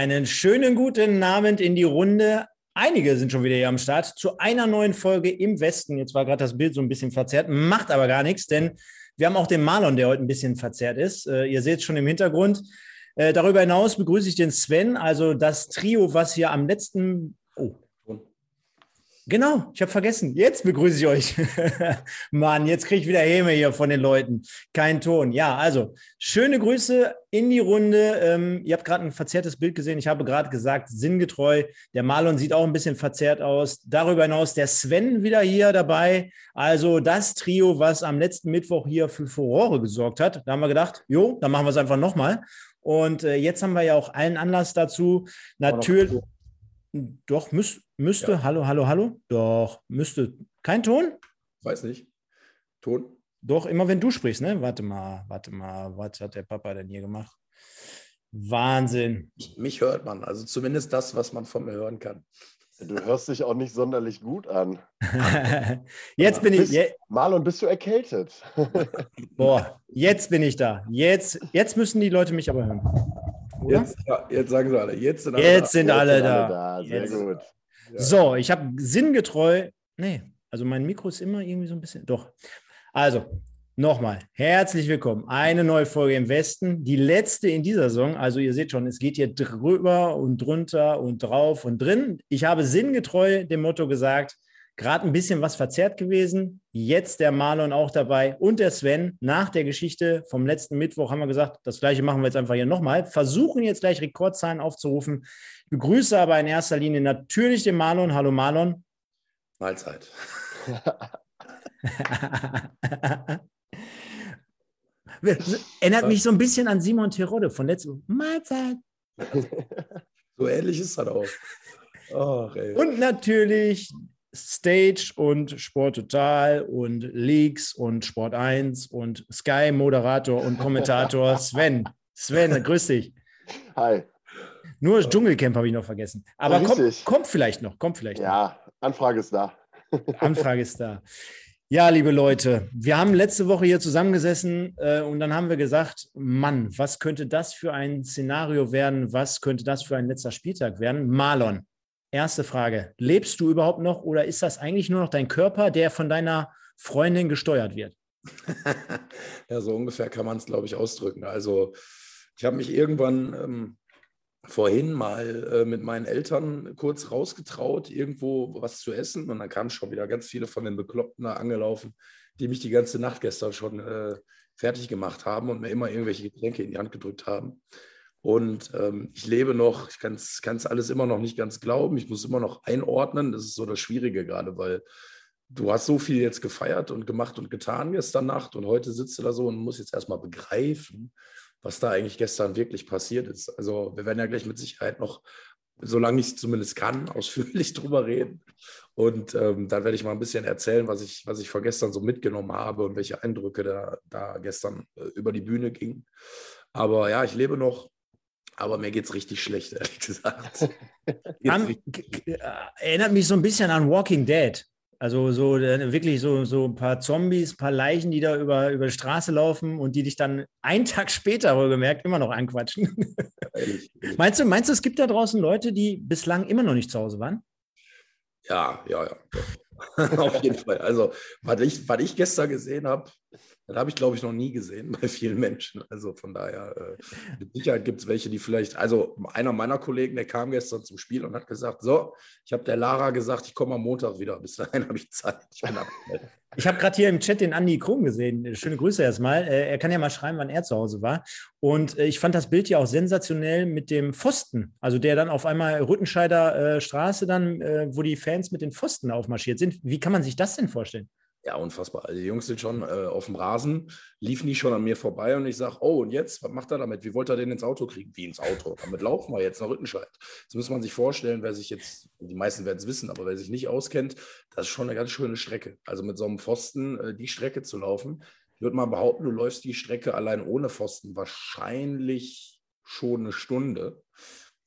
Einen schönen guten Abend in die Runde. Einige sind schon wieder hier am Start zu einer neuen Folge im Westen. Jetzt war gerade das Bild so ein bisschen verzerrt, macht aber gar nichts, denn wir haben auch den Marlon, der heute ein bisschen verzerrt ist. Äh, ihr seht es schon im Hintergrund. Äh, darüber hinaus begrüße ich den Sven, also das Trio, was hier am letzten. Oh, Genau, ich habe vergessen. Jetzt begrüße ich euch. Mann, jetzt kriege ich wieder Häme hier von den Leuten. Kein Ton. Ja, also schöne Grüße in die Runde. Ähm, ihr habt gerade ein verzerrtes Bild gesehen. Ich habe gerade gesagt, sinngetreu. Der Marlon sieht auch ein bisschen verzerrt aus. Darüber hinaus der Sven wieder hier dabei. Also das Trio, was am letzten Mittwoch hier für Furore gesorgt hat. Da haben wir gedacht, jo, dann machen wir es einfach nochmal. Und äh, jetzt haben wir ja auch allen Anlass dazu. Natürlich. Doch, müß, müsste. Ja. Hallo, hallo, hallo. Doch, müsste. Kein Ton? Weiß nicht. Ton? Doch, immer wenn du sprichst, ne? Warte mal, warte mal. Was hat der Papa denn hier gemacht? Wahnsinn. Mich hört man. Also zumindest das, was man von mir hören kann. Du hörst dich auch nicht sonderlich gut an. jetzt bin ich. Je Marlon, bist du erkältet? Boah, jetzt bin ich da. Jetzt, jetzt müssen die Leute mich aber hören. Jetzt, ja, jetzt, sagen sie alle. Jetzt sind alle jetzt da. Sind alle da. da. Sehr jetzt. gut. Ja. So, ich habe sinngetreu. Nee, also mein Mikro ist immer irgendwie so ein bisschen. Doch. Also, nochmal, herzlich willkommen. Eine neue Folge im Westen, die letzte in dieser Saison. Also, ihr seht schon, es geht hier drüber und drunter und drauf und drin. Ich habe sinngetreu dem Motto gesagt, Gerade ein bisschen was verzerrt gewesen. Jetzt der Marlon auch dabei und der Sven. Nach der Geschichte vom letzten Mittwoch haben wir gesagt, das gleiche machen wir jetzt einfach hier nochmal. Versuchen jetzt gleich Rekordzahlen aufzurufen. Begrüße aber in erster Linie natürlich den Marlon. Hallo Marlon. Mahlzeit. Erinnert mich so ein bisschen an Simon Terodde von letztem Mahlzeit. so ähnlich ist das auch. Oh, und natürlich Stage und Sport Total und Leaks und Sport 1 und Sky Moderator und Kommentator Sven. Sven, grüß dich. Hi. Nur das Dschungelcamp habe ich noch vergessen. Aber kommt, kommt, vielleicht noch, kommt vielleicht Ja, noch. Anfrage ist da. Anfrage ist da. Ja, liebe Leute, wir haben letzte Woche hier zusammengesessen äh, und dann haben wir gesagt, Mann, was könnte das für ein Szenario werden? Was könnte das für ein letzter Spieltag werden? Marlon, Erste Frage. Lebst du überhaupt noch oder ist das eigentlich nur noch dein Körper, der von deiner Freundin gesteuert wird? ja, so ungefähr kann man es, glaube ich, ausdrücken. Also ich habe mich irgendwann ähm, vorhin mal äh, mit meinen Eltern kurz rausgetraut, irgendwo was zu essen. Und dann kamen schon wieder ganz viele von den Bekloppten da angelaufen, die mich die ganze Nacht gestern schon äh, fertig gemacht haben und mir immer irgendwelche Getränke in die Hand gedrückt haben. Und ähm, ich lebe noch, ich kann es alles immer noch nicht ganz glauben. Ich muss immer noch einordnen. Das ist so das Schwierige gerade, weil du hast so viel jetzt gefeiert und gemacht und getan gestern Nacht und heute sitzt du da so und musst jetzt erstmal begreifen, was da eigentlich gestern wirklich passiert ist. Also wir werden ja gleich mit Sicherheit noch, solange ich es zumindest kann, ausführlich drüber reden. Und ähm, dann werde ich mal ein bisschen erzählen, was ich, was ich von gestern so mitgenommen habe und welche Eindrücke da, da gestern äh, über die Bühne gingen. Aber ja, ich lebe noch aber mir geht es richtig schlecht, ehrlich gesagt. An, erinnert mich so ein bisschen an Walking Dead. Also so äh, wirklich so, so ein paar Zombies, ein paar Leichen, die da über, über die Straße laufen und die dich dann einen Tag später wohlgemerkt immer noch anquatschen. Meinst, du, meinst du, es gibt da draußen Leute, die bislang immer noch nicht zu Hause waren? Ja, ja, ja. Auf jeden Fall. Also, was ich, was ich gestern gesehen habe, das habe ich, glaube ich, noch nie gesehen bei vielen Menschen. Also von daher, äh, mit Sicherheit gibt es welche, die vielleicht, also einer meiner Kollegen, der kam gestern zum Spiel und hat gesagt, so, ich habe der Lara gesagt, ich komme am Montag wieder. Bis dahin habe ich Zeit. Ich, ich habe gerade hier im Chat den Andi Krum gesehen. Schöne Grüße erstmal. Äh, er kann ja mal schreiben, wann er zu Hause war. Und äh, ich fand das Bild ja auch sensationell mit dem Pfosten. Also der dann auf einmal Rüttenscheider äh, Straße dann, äh, wo die Fans mit den Pfosten aufmarschiert sind. Wie kann man sich das denn vorstellen? Ja, unfassbar. Also die Jungs sind schon äh, auf dem Rasen, liefen die schon an mir vorbei und ich sage, oh, und jetzt, was macht er damit? Wie wollte er den ins Auto kriegen? Wie ins Auto? Damit laufen wir jetzt nach Rüttenscheid. Das muss man sich vorstellen, wer sich jetzt, die meisten werden es wissen, aber wer sich nicht auskennt, das ist schon eine ganz schöne Strecke. Also mit so einem Pfosten äh, die Strecke zu laufen. Ich würde mal behaupten, du läufst die Strecke allein ohne Pfosten wahrscheinlich schon eine Stunde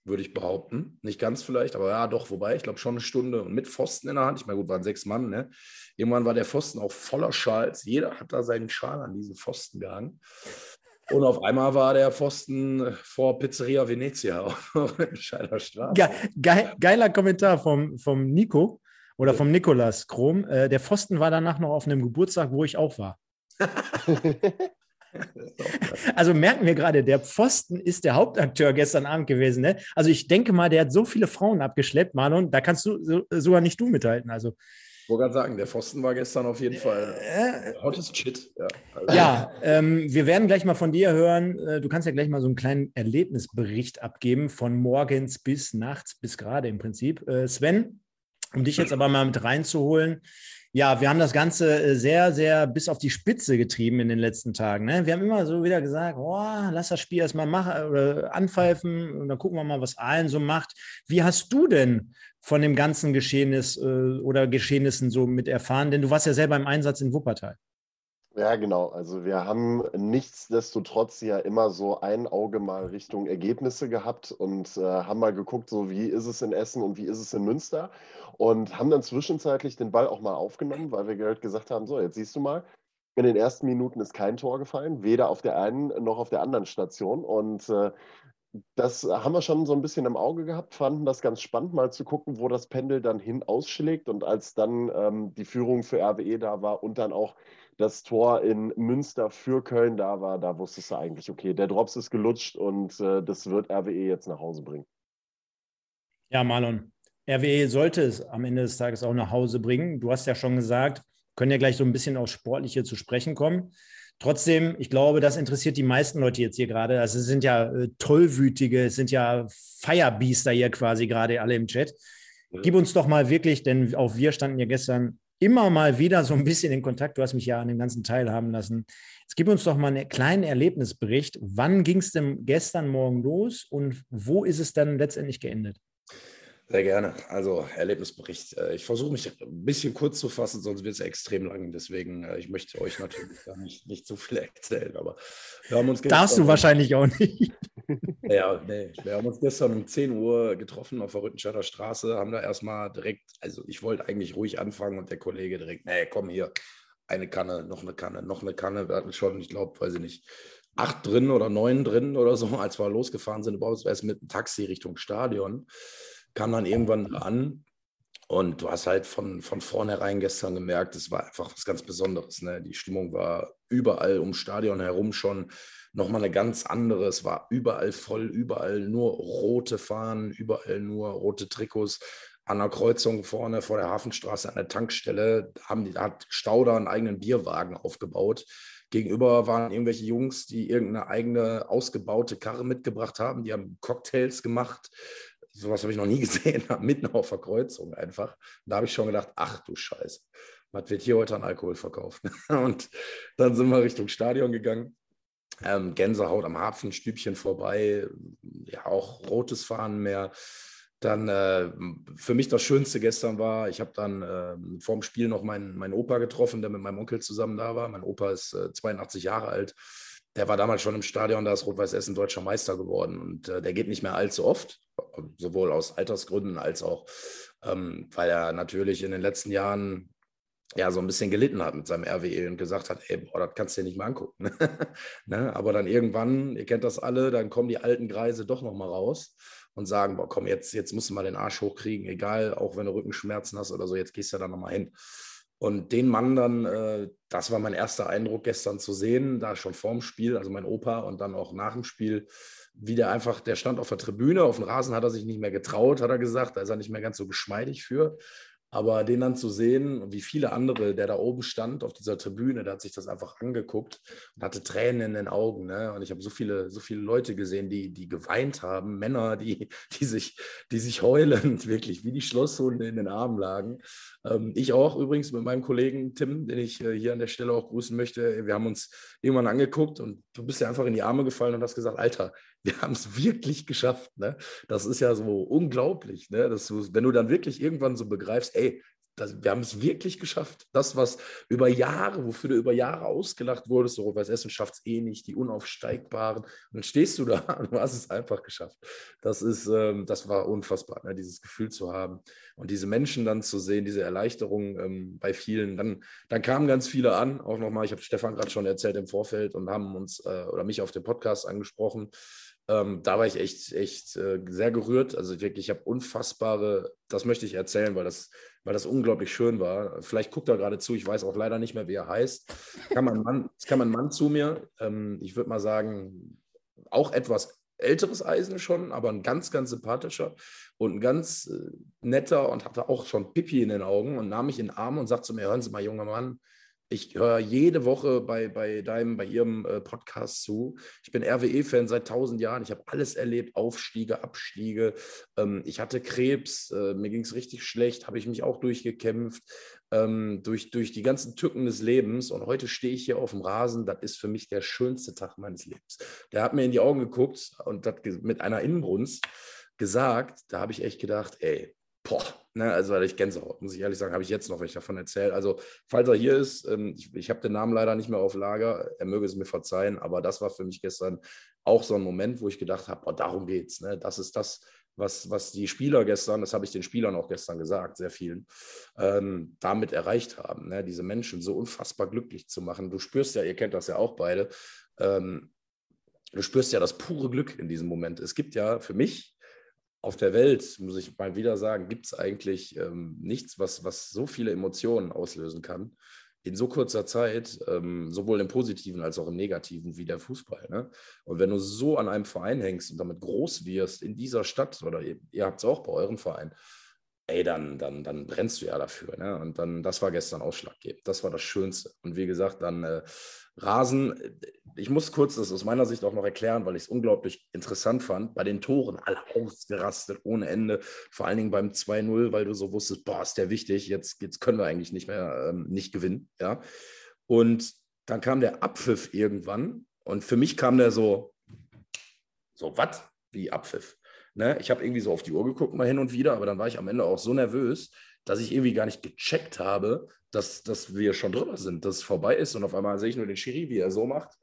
würde ich behaupten. Nicht ganz vielleicht, aber ja, doch, wobei, ich glaube schon eine Stunde und mit Pfosten in der Hand. Ich meine, gut, waren sechs Mann, ne? Irgendwann war der Pfosten auch voller Schals. Jeder hat da seinen Schal an diese Pfosten gehangen. Und auf einmal war der Pfosten vor Pizzeria Venezia auf der Straße. Ge ge geiler Kommentar vom, vom Nico oder vom Nikolas Krom. Äh, der Pfosten war danach noch auf einem Geburtstag, wo ich auch war. also merken wir gerade, der Pfosten ist der Hauptakteur gestern Abend gewesen. Ne? Also ich denke mal, der hat so viele Frauen abgeschleppt, Marlon, da kannst du so, sogar nicht du mithalten. Also ich wollte gerade sagen, der Pfosten war gestern auf jeden Fall äh, hottest Shit. Ja, also. ja ähm, wir werden gleich mal von dir hören. Äh, du kannst ja gleich mal so einen kleinen Erlebnisbericht abgeben, von morgens bis nachts, bis gerade im Prinzip. Äh, Sven, um dich jetzt aber mal mit reinzuholen. Ja, wir haben das Ganze äh, sehr, sehr bis auf die Spitze getrieben in den letzten Tagen. Ne? Wir haben immer so wieder gesagt, oh, lass das Spiel erstmal machen oder anpfeifen und dann gucken wir mal, was Allen so macht. Wie hast du denn von dem ganzen Geschehnis äh, oder Geschehnissen so mit erfahren? Denn du warst ja selber im Einsatz in Wuppertal. Ja, genau. Also wir haben nichtsdestotrotz ja immer so ein Auge mal Richtung Ergebnisse gehabt und äh, haben mal geguckt, so wie ist es in Essen und wie ist es in Münster und haben dann zwischenzeitlich den Ball auch mal aufgenommen, weil wir halt gesagt haben, so, jetzt siehst du mal, in den ersten Minuten ist kein Tor gefallen, weder auf der einen noch auf der anderen Station und äh, das haben wir schon so ein bisschen im Auge gehabt, fanden das ganz spannend, mal zu gucken, wo das Pendel dann hin ausschlägt. Und als dann ähm, die Führung für RWE da war und dann auch das Tor in Münster für Köln da war, da wusstest du eigentlich, okay, der Drops ist gelutscht und äh, das wird RWE jetzt nach Hause bringen. Ja, Marlon, RWE sollte es am Ende des Tages auch nach Hause bringen. Du hast ja schon gesagt, können ja gleich so ein bisschen aufs Sportliche zu sprechen kommen. Trotzdem, ich glaube, das interessiert die meisten Leute jetzt hier gerade. Also es sind ja äh, tollwütige, es sind ja Feierbiester hier quasi gerade alle im Chat. Gib uns doch mal wirklich, denn auch wir standen ja gestern immer mal wieder so ein bisschen in Kontakt. Du hast mich ja an dem ganzen teilhaben lassen. Jetzt gib uns doch mal einen kleinen Erlebnisbericht. Wann ging es denn gestern Morgen los und wo ist es dann letztendlich geendet? Sehr gerne. Also Erlebnisbericht. Äh, ich versuche mich ein bisschen kurz zu fassen, sonst wird es extrem lang. Deswegen, äh, ich möchte euch natürlich gar nicht, nicht so viel erzählen. Aber wir haben uns Darfst du wahrscheinlich auch nicht. Ja, nee. Wir haben uns gestern um 10 Uhr getroffen auf der Rüttenscheider Straße, haben da erstmal direkt, also ich wollte eigentlich ruhig anfangen und der Kollege direkt, nee, komm hier, eine Kanne, noch eine Kanne, noch eine Kanne. Wir hatten schon, ich glaube, weiß ich nicht, acht drin oder neun drin oder so, als wir losgefahren sind, überhaupt erst mit dem Taxi Richtung Stadion kam dann irgendwann an und du hast halt von, von vornherein gestern gemerkt, es war einfach was ganz Besonderes. Ne? Die Stimmung war überall ums Stadion herum schon nochmal eine ganz andere. Es war überall voll, überall nur rote Fahnen, überall nur rote Trikots. An der Kreuzung vorne vor der Hafenstraße an der Tankstelle haben die, hat Stauder einen eigenen Bierwagen aufgebaut. Gegenüber waren irgendwelche Jungs, die irgendeine eigene ausgebaute Karre mitgebracht haben. Die haben Cocktails gemacht sowas habe ich noch nie gesehen, mitten auf der Kreuzung einfach. da habe ich schon gedacht, ach du Scheiße, was wird hier heute an Alkohol verkauft? Und dann sind wir Richtung Stadion gegangen. Ähm, Gänsehaut am Hafenstübchen vorbei, ja auch rotes Fahnen mehr. Dann äh, für mich das Schönste gestern war, ich habe dann äh, vorm Spiel noch meinen, meinen Opa getroffen, der mit meinem Onkel zusammen da war. Mein Opa ist äh, 82 Jahre alt der war damals schon im Stadion, da ist Rot-Weiß Essen deutscher Meister geworden. Und äh, der geht nicht mehr allzu oft, sowohl aus Altersgründen als auch, ähm, weil er natürlich in den letzten Jahren ja so ein bisschen gelitten hat mit seinem RWE und gesagt hat, ey, boah, das kannst du dir nicht mehr angucken. ne? Aber dann irgendwann, ihr kennt das alle, dann kommen die alten Greise doch nochmal raus und sagen, boah, komm, jetzt, jetzt musst du mal den Arsch hochkriegen, egal, auch wenn du Rückenschmerzen hast oder so, jetzt gehst du da nochmal hin. Und den Mann dann, äh, das war mein erster Eindruck gestern zu sehen, da schon vorm Spiel, also mein Opa und dann auch nach dem Spiel, wie der einfach, der stand auf der Tribüne, auf dem Rasen hat er sich nicht mehr getraut, hat er gesagt, da ist er nicht mehr ganz so geschmeidig für. Aber den dann zu sehen, wie viele andere, der da oben stand auf dieser Tribüne, der hat sich das einfach angeguckt und hatte Tränen in den Augen. Ne? Und ich habe so viele, so viele Leute gesehen, die, die geweint haben, Männer, die, die, sich, die sich heulend wirklich wie die Schlosshunde in den Armen lagen. Ähm, ich auch übrigens mit meinem Kollegen Tim, den ich äh, hier an der Stelle auch grüßen möchte. Wir haben uns irgendwann angeguckt und du bist ja einfach in die Arme gefallen und hast gesagt, Alter, wir haben es wirklich geschafft. Ne? Das ist ja so unglaublich, ne? Dass du, wenn du dann wirklich irgendwann so begreifst, ey, das, wir haben es wirklich geschafft. Das, was über Jahre, wofür du über Jahre ausgelacht wurdest, so Rot-Weiß Essen schafft es eh nicht, die Unaufsteigbaren. Dann stehst du da und du hast es einfach geschafft. Das ist, ähm, das war unfassbar, ne, dieses Gefühl zu haben und diese Menschen dann zu sehen, diese Erleichterung ähm, bei vielen. Dann, dann kamen ganz viele an, auch nochmal, ich habe Stefan gerade schon erzählt im Vorfeld und haben uns äh, oder mich auf dem Podcast angesprochen. Ähm, da war ich echt, echt äh, sehr gerührt. Also wirklich, ich habe unfassbare, das möchte ich erzählen, weil das, weil das unglaublich schön war. Vielleicht guckt er gerade zu, ich weiß auch leider nicht mehr, wie er heißt. Es kam ein Mann zu mir, ähm, ich würde mal sagen, auch etwas älteres Eisen schon, aber ein ganz, ganz sympathischer und ein ganz äh, netter und hatte auch schon Pipi in den Augen und nahm mich in den Arm und sagte zu mir, hören Sie mal, junger Mann, ich höre jede Woche bei, bei deinem, bei Ihrem äh, Podcast zu. Ich bin RWE-Fan seit tausend Jahren. Ich habe alles erlebt: Aufstiege, Abstiege. Ähm, ich hatte Krebs, äh, mir ging es richtig schlecht, habe ich mich auch durchgekämpft, ähm, durch, durch die ganzen Tücken des Lebens. Und heute stehe ich hier auf dem Rasen. Das ist für mich der schönste Tag meines Lebens. Der hat mir in die Augen geguckt und das mit einer Inbrunst gesagt. Da habe ich echt gedacht: ey, boah Ne, also ich Gänsehaut, muss ich ehrlich sagen, habe ich jetzt noch, wenn ich davon erzähle. Also, falls er hier ist, ähm, ich, ich habe den Namen leider nicht mehr auf Lager, er möge es mir verzeihen, aber das war für mich gestern auch so ein Moment, wo ich gedacht habe, oh, darum geht's. Ne? Das ist das, was, was die Spieler gestern, das habe ich den Spielern auch gestern gesagt, sehr vielen, ähm, damit erreicht haben, ne? diese Menschen so unfassbar glücklich zu machen. Du spürst ja, ihr kennt das ja auch beide, ähm, du spürst ja das pure Glück in diesem Moment. Es gibt ja für mich auf der Welt, muss ich mal wieder sagen, gibt es eigentlich ähm, nichts, was, was so viele Emotionen auslösen kann in so kurzer Zeit, ähm, sowohl im Positiven als auch im Negativen, wie der Fußball. Ne? Und wenn du so an einem Verein hängst und damit groß wirst in dieser Stadt, oder ihr, ihr habt es auch bei eurem Verein, ey, dann, dann, dann brennst du ja dafür. Ne? Und dann, das war gestern ausschlaggebend. Das war das Schönste. Und wie gesagt, dann äh, Rasen, ich muss kurz das aus meiner Sicht auch noch erklären, weil ich es unglaublich interessant fand. Bei den Toren alle ausgerastet ohne Ende. Vor allen Dingen beim 2-0, weil du so wusstest, boah, ist der wichtig, jetzt, jetzt können wir eigentlich nicht mehr ähm, nicht gewinnen. Ja? Und dann kam der Abpfiff irgendwann und für mich kam der so, so, was? Wie Abpfiff? Ne? Ich habe irgendwie so auf die Uhr geguckt mal hin und wieder, aber dann war ich am Ende auch so nervös, dass ich irgendwie gar nicht gecheckt habe, dass, dass wir schon drüber sind, dass es vorbei ist. Und auf einmal sehe ich nur den Schiri, wie er so macht.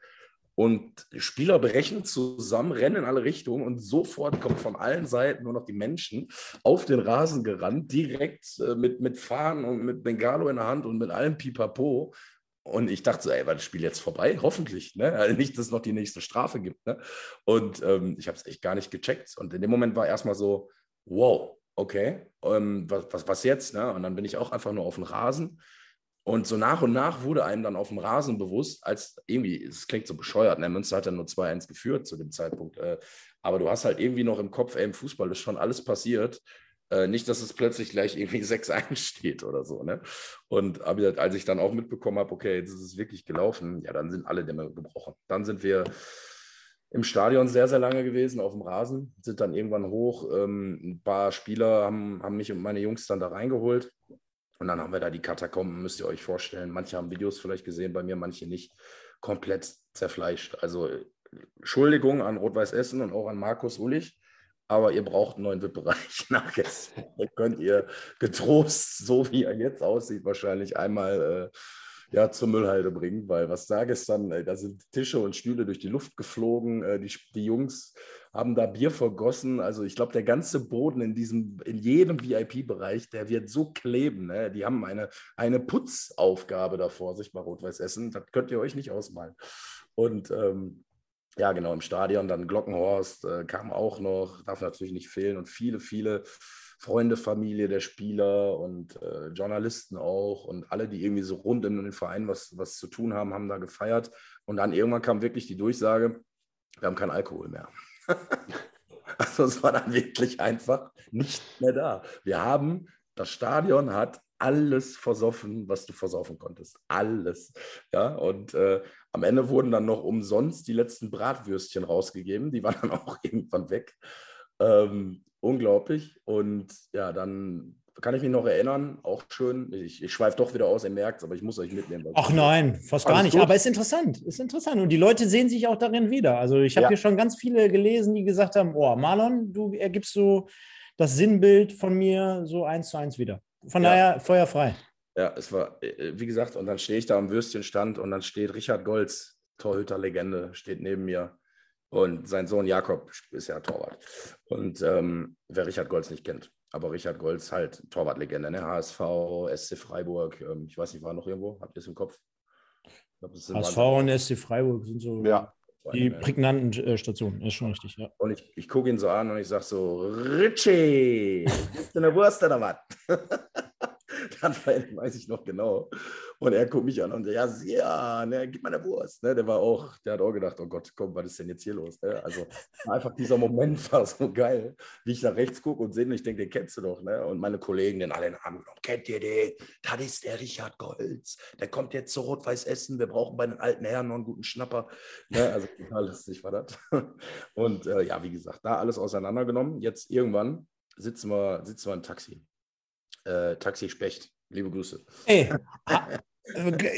Und Spieler berechnen zusammen, rennen in alle Richtungen und sofort kommt von allen Seiten nur noch die Menschen auf den Rasen gerannt, direkt äh, mit, mit Fahnen und mit Bengalo in der Hand und mit allem Pipapo. Und ich dachte so, ey, war das Spiel jetzt vorbei? Hoffentlich, ne? Also nicht, dass es noch die nächste Strafe gibt. Ne? Und ähm, ich habe es echt gar nicht gecheckt. Und in dem Moment war erstmal so, wow, okay, ähm, was, was, was jetzt? Ne? Und dann bin ich auch einfach nur auf dem Rasen. Und so nach und nach wurde einem dann auf dem Rasen bewusst, als irgendwie, es klingt so bescheuert, ne? Münster hat ja nur 2-1 geführt zu dem Zeitpunkt. Äh, aber du hast halt irgendwie noch im Kopf, ey, im Fußball ist schon alles passiert. Äh, nicht, dass es plötzlich gleich irgendwie 6-1 steht oder so. Ne? Und aber als ich dann auch mitbekommen habe, okay, jetzt ist es wirklich gelaufen, ja, dann sind alle Dämme gebrochen. Dann sind wir im Stadion sehr, sehr lange gewesen, auf dem Rasen, sind dann irgendwann hoch. Ähm, ein paar Spieler haben, haben mich und meine Jungs dann da reingeholt. Und dann haben wir da die Katakomben, müsst ihr euch vorstellen. Manche haben Videos vielleicht gesehen bei mir, manche nicht. Komplett zerfleischt. Also Entschuldigung an Rot-Weiß Essen und auch an Markus Ullich aber ihr braucht einen neuen VIP-Bereich nachher. könnt ihr getrost, so wie er jetzt aussieht, wahrscheinlich einmal äh, ja, zur Müllhalde bringen, weil was da gestern, äh, da sind Tische und Stühle durch die Luft geflogen, äh, die, die Jungs haben da Bier vergossen. Also ich glaube, der ganze Boden in diesem, in jedem VIP-Bereich, der wird so kleben. Ne? Die haben eine, eine Putzaufgabe da vor sich bei Rot-Weiß Essen. Das könnt ihr euch nicht ausmalen. Und ähm, ja, genau, im Stadion. Dann Glockenhorst äh, kam auch noch, darf natürlich nicht fehlen. Und viele, viele Freunde, Familie der Spieler und äh, Journalisten auch und alle, die irgendwie so rund in den Verein was, was zu tun haben, haben da gefeiert. Und dann irgendwann kam wirklich die Durchsage, wir haben keinen Alkohol mehr. also es war dann wirklich einfach nicht mehr da. Wir haben, das Stadion hat alles versoffen, was du versaufen konntest. Alles. Ja, und äh, am Ende wurden dann noch umsonst die letzten Bratwürstchen rausgegeben. Die waren dann auch irgendwann weg. Ähm, unglaublich. Und ja, dann kann ich mich noch erinnern, auch schön. Ich, ich schweife doch wieder aus, ihr merkt es, aber ich muss euch mitnehmen. Ach nein, fast gar nicht. Gut. Aber es ist interessant. Ist interessant. Und die Leute sehen sich auch darin wieder. Also ich habe ja. hier schon ganz viele gelesen, die gesagt haben: Oh, Marlon, du ergibst so das Sinnbild von mir so eins zu eins wieder. Von ja. daher feuerfrei. Ja, es war, äh, wie gesagt, und dann stehe ich da am Würstchenstand und dann steht Richard Golz, Torhüter-Legende, steht neben mir. Und sein Sohn Jakob ist ja Torwart. Und ähm, wer Richard Golz nicht kennt, aber Richard Golz halt Torwartlegende, ne? HSV, SC Freiburg, ähm, ich weiß nicht, war noch irgendwo, habt ihr es im Kopf? Glaub, HSV und SC Freiburg sind so ja. die prägnanten äh, Stationen, ist schon richtig, ja. Und ich, ich gucke ihn so an und ich sage so, Richie, bist du eine Wurst oder was? dann weiß ich noch genau. Und er guckt mich an und sagt, ja, ja, ne, gib mal eine Wurst. Ne? Der war auch, der hat auch gedacht, oh Gott, komm, was ist denn jetzt hier los? Ne? Also einfach dieser Moment war so geil, wie ich nach rechts gucke und sehe, und ich denke, den kennst du doch. Ne? Und meine Kollegen den alle in den Arm genommen, kennt ihr den? Das ist der Richard Golz. Der kommt jetzt zu Rot-Weiß Essen. Wir brauchen bei den alten Herren noch einen guten Schnapper. Ne? Also total lustig war das. Und äh, ja, wie gesagt, da alles auseinandergenommen. Jetzt irgendwann sitzen wir, sitzen wir im Taxi äh, Taxi Specht. Liebe Grüße. Ey,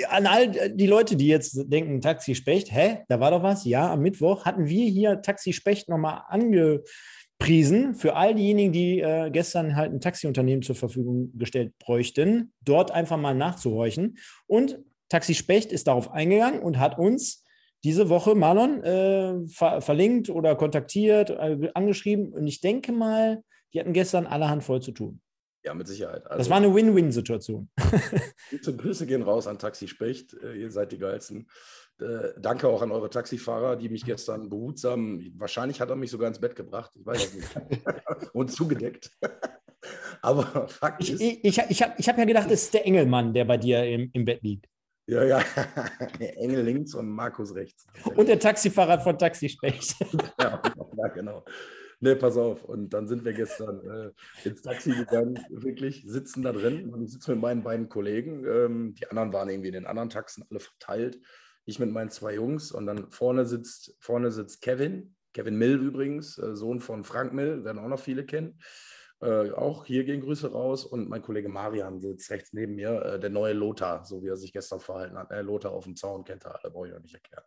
an all die Leute, die jetzt denken, Taxi Specht, hä, da war doch was? Ja, am Mittwoch hatten wir hier Taxi Specht nochmal angepriesen für all diejenigen, die äh, gestern halt ein Taxiunternehmen zur Verfügung gestellt bräuchten, dort einfach mal nachzuhorchen. Und Taxi Specht ist darauf eingegangen und hat uns diese Woche, Marlon, äh, ver verlinkt oder kontaktiert, äh, angeschrieben. Und ich denke mal, die hatten gestern allerhand voll zu tun. Ja, mit Sicherheit. Also, das war eine Win-Win-Situation. Grüße gehen raus an Taxi Specht. Äh, ihr seid die geilsten. Äh, danke auch an eure Taxifahrer, die mich gestern behutsam, wahrscheinlich hat er mich sogar ins Bett gebracht, ich weiß es nicht, und zugedeckt. Aber Fakt ist. Ich, ich, ich habe ich hab ja gedacht, es ist der Engelmann, der bei dir im, im Bett liegt. Ja, ja. Engel links und Markus rechts. Und der Taxifahrer von Taxi Specht. ja, genau. Nee, pass auf. Und dann sind wir gestern äh, ins Taxi gegangen, wirklich sitzen da drin. Und ich sitze mit meinen beiden Kollegen. Ähm, die anderen waren irgendwie in den anderen Taxen alle verteilt. Ich mit meinen zwei Jungs. Und dann vorne sitzt, vorne sitzt Kevin. Kevin Mill übrigens, äh, Sohn von Frank Mill, werden auch noch viele kennen. Äh, auch hier gehen Grüße raus und mein Kollege Marian sitzt rechts neben mir, äh, der neue Lothar, so wie er sich gestern verhalten hat. Äh, Lothar auf dem Zaun kennt er alle, brauche ich auch nicht erklären.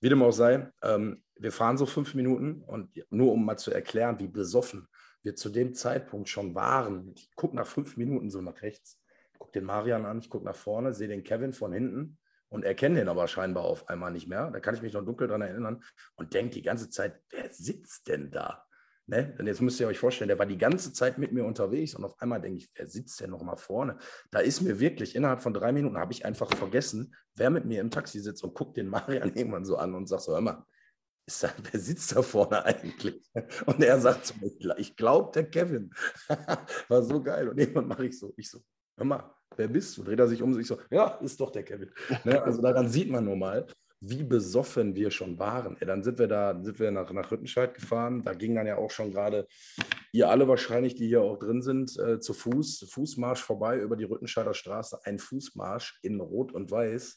Wie dem auch sei, ähm, wir fahren so fünf Minuten und nur um mal zu erklären, wie besoffen wir zu dem Zeitpunkt schon waren. Ich gucke nach fünf Minuten so nach rechts, gucke den Marian an, ich gucke nach vorne, sehe den Kevin von hinten und erkenne den aber scheinbar auf einmal nicht mehr. Da kann ich mich noch dunkel dran erinnern und denke die ganze Zeit, wer sitzt denn da? Ne? Und jetzt müsst ihr euch vorstellen, der war die ganze Zeit mit mir unterwegs und auf einmal denke ich, wer sitzt denn noch mal vorne? Da ist mir wirklich, innerhalb von drei Minuten habe ich einfach vergessen, wer mit mir im Taxi sitzt und guckt den Marian irgendwann so an und sagt so, hör mal, wer sitzt da vorne eigentlich? Und er sagt zu mir, ich glaube, der Kevin. war so geil. Und irgendwann mache ich so, ich so, hör mal, wer bist du? Dreht er sich um sich so, ja, ist doch der Kevin. Ne? Also daran sieht man nur mal, wie besoffen wir schon waren. Dann sind wir da, sind wir nach, nach Rüttenscheid gefahren. Da ging dann ja auch schon gerade, ihr alle wahrscheinlich, die hier auch drin sind, äh, zu Fuß, Fußmarsch vorbei über die Rüttenscheider Straße. Ein Fußmarsch in Rot und Weiß.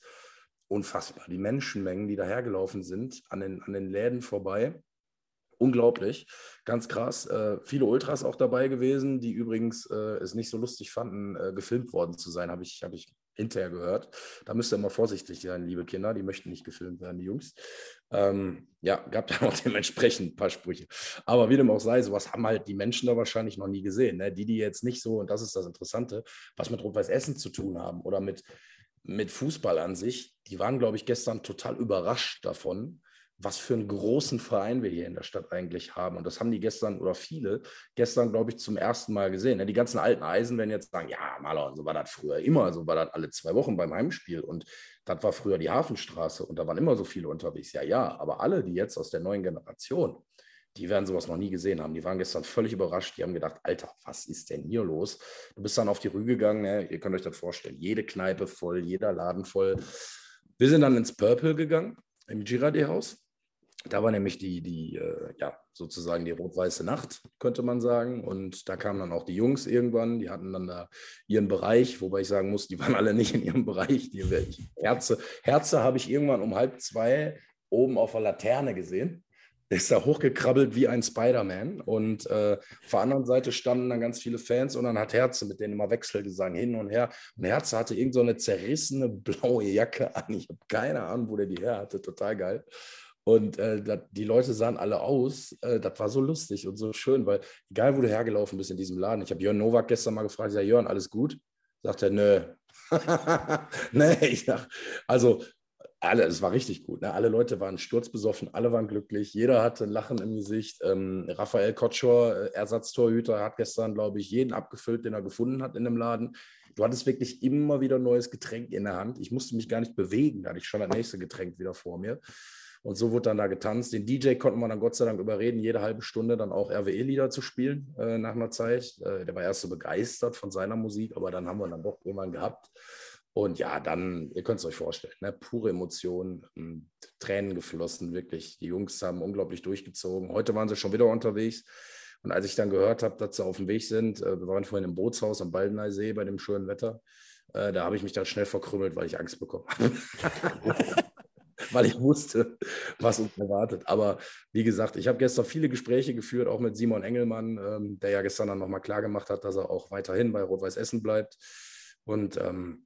Unfassbar. Die Menschenmengen, die dahergelaufen sind, an den, an den Läden vorbei. Unglaublich, ganz krass. Äh, viele Ultras auch dabei gewesen, die übrigens äh, es nicht so lustig fanden, äh, gefilmt worden zu sein, habe ich, hab ich hinterher gehört. Da müsst ihr immer vorsichtig sein, liebe Kinder. Die möchten nicht gefilmt werden, die Jungs. Ähm, ja, gab da auch dementsprechend ein paar Sprüche. Aber wie dem auch sei, sowas haben halt die Menschen da wahrscheinlich noch nie gesehen. Ne? Die, die jetzt nicht so, und das ist das Interessante, was mit Rot-Weiß Essen zu tun haben oder mit, mit Fußball an sich, die waren, glaube ich, gestern total überrascht davon, was für einen großen Verein wir hier in der Stadt eigentlich haben. Und das haben die gestern oder viele gestern, glaube ich, zum ersten Mal gesehen. Die ganzen alten Eisen werden jetzt sagen, ja, Maler, so war das früher immer, so war das alle zwei Wochen beim Heimspiel. Und das war früher die Hafenstraße und da waren immer so viele unterwegs. Ja, ja, aber alle, die jetzt aus der neuen Generation, die werden sowas noch nie gesehen haben. Die waren gestern völlig überrascht. Die haben gedacht, Alter, was ist denn hier los? Du bist dann auf die Rüge gegangen. Ne? Ihr könnt euch das vorstellen. Jede Kneipe voll, jeder Laden voll. Wir sind dann ins Purple geganng, im Girardi-Haus. Da war nämlich die, die äh, ja, sozusagen die rot-weiße Nacht, könnte man sagen. Und da kamen dann auch die Jungs irgendwann, die hatten dann da ihren Bereich, wobei ich sagen muss, die waren alle nicht in ihrem Bereich. Die Herze, Herze habe ich irgendwann um halb zwei oben auf der Laterne gesehen. Ist da hochgekrabbelt wie ein Spider-Man. Und äh, auf der anderen Seite standen dann ganz viele Fans und dann hat Herze mit denen immer Wechselgesang hin und her. Und Herze hatte irgend so eine zerrissene blaue Jacke an. Ich habe keine Ahnung, wo der die her hatte. Total geil. Und äh, die Leute sahen alle aus. Äh, das war so lustig und so schön, weil egal, wo du hergelaufen bist in diesem Laden, ich habe Jörn Nowak gestern mal gefragt, ja, Jörn, alles gut? Sagt er, nö. nee, ich sag, also alle, es war richtig gut. Ne? Alle Leute waren sturzbesoffen, alle waren glücklich, jeder hatte ein Lachen im Gesicht. Ähm, Raphael Kotschor, äh, Ersatztorhüter, hat gestern, glaube ich, jeden abgefüllt, den er gefunden hat in dem Laden. Du hattest wirklich immer wieder neues Getränk in der Hand. Ich musste mich gar nicht bewegen, da hatte ich schon das nächste Getränk wieder vor mir. Und so wurde dann da getanzt. Den DJ konnten wir dann Gott sei Dank überreden, jede halbe Stunde dann auch RWE-Lieder zu spielen äh, nach einer Zeit. Äh, der war erst so begeistert von seiner Musik, aber dann haben wir dann doch irgendwann gehabt. Und ja, dann, ihr könnt es euch vorstellen, ne, pure Emotionen, Tränen geflossen, wirklich. Die Jungs haben unglaublich durchgezogen. Heute waren sie schon wieder unterwegs. Und als ich dann gehört habe, dass sie auf dem Weg sind, äh, wir waren vorhin im Bootshaus am Baldeneysee bei dem schönen Wetter, äh, da habe ich mich dann schnell verkrümmelt, weil ich Angst bekommen habe. weil ich wusste, was uns erwartet. Aber wie gesagt, ich habe gestern viele Gespräche geführt, auch mit Simon Engelmann, ähm, der ja gestern dann nochmal klargemacht hat, dass er auch weiterhin bei Rot-Weiß Essen bleibt. Und ähm,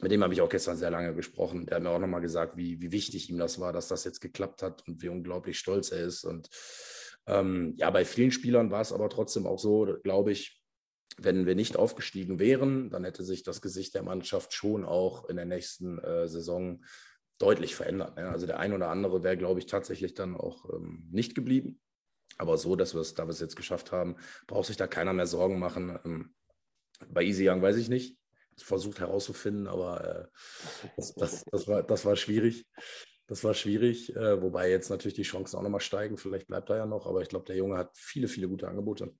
mit dem habe ich auch gestern sehr lange gesprochen. Der hat mir auch nochmal gesagt, wie, wie wichtig ihm das war, dass das jetzt geklappt hat und wie unglaublich stolz er ist. Und ähm, ja, bei vielen Spielern war es aber trotzdem auch so, glaube ich, wenn wir nicht aufgestiegen wären, dann hätte sich das Gesicht der Mannschaft schon auch in der nächsten äh, Saison deutlich verändert. Ne? Also der ein oder andere wäre, glaube ich, tatsächlich dann auch ähm, nicht geblieben. Aber so, dass wir es, da wir jetzt geschafft haben, braucht sich da keiner mehr Sorgen machen. Ähm, bei Easy Young weiß ich nicht versucht herauszufinden, aber äh, das, das, das, war, das war schwierig. Das war schwierig, äh, wobei jetzt natürlich die Chancen auch nochmal steigen. Vielleicht bleibt er ja noch, aber ich glaube, der Junge hat viele, viele gute Angebote.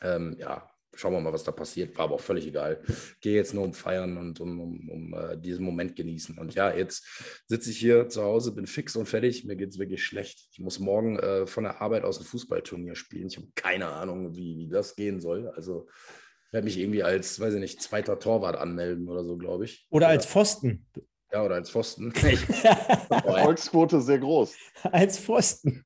Ähm, ja, schauen wir mal, was da passiert. War aber auch völlig egal. Gehe jetzt nur um Feiern und um, um, um uh, diesen Moment genießen. Und ja, jetzt sitze ich hier zu Hause, bin fix und fertig. Mir geht es wirklich schlecht. Ich muss morgen uh, von der Arbeit aus ein Fußballturnier spielen. Ich habe keine Ahnung, wie, wie das gehen soll. Also werde mich irgendwie als, weiß ich nicht, zweiter Torwart anmelden oder so, glaube ich. Oder als Pfosten. Ja, oder als Pfosten. Erfolgsquote sehr groß. als Pfosten.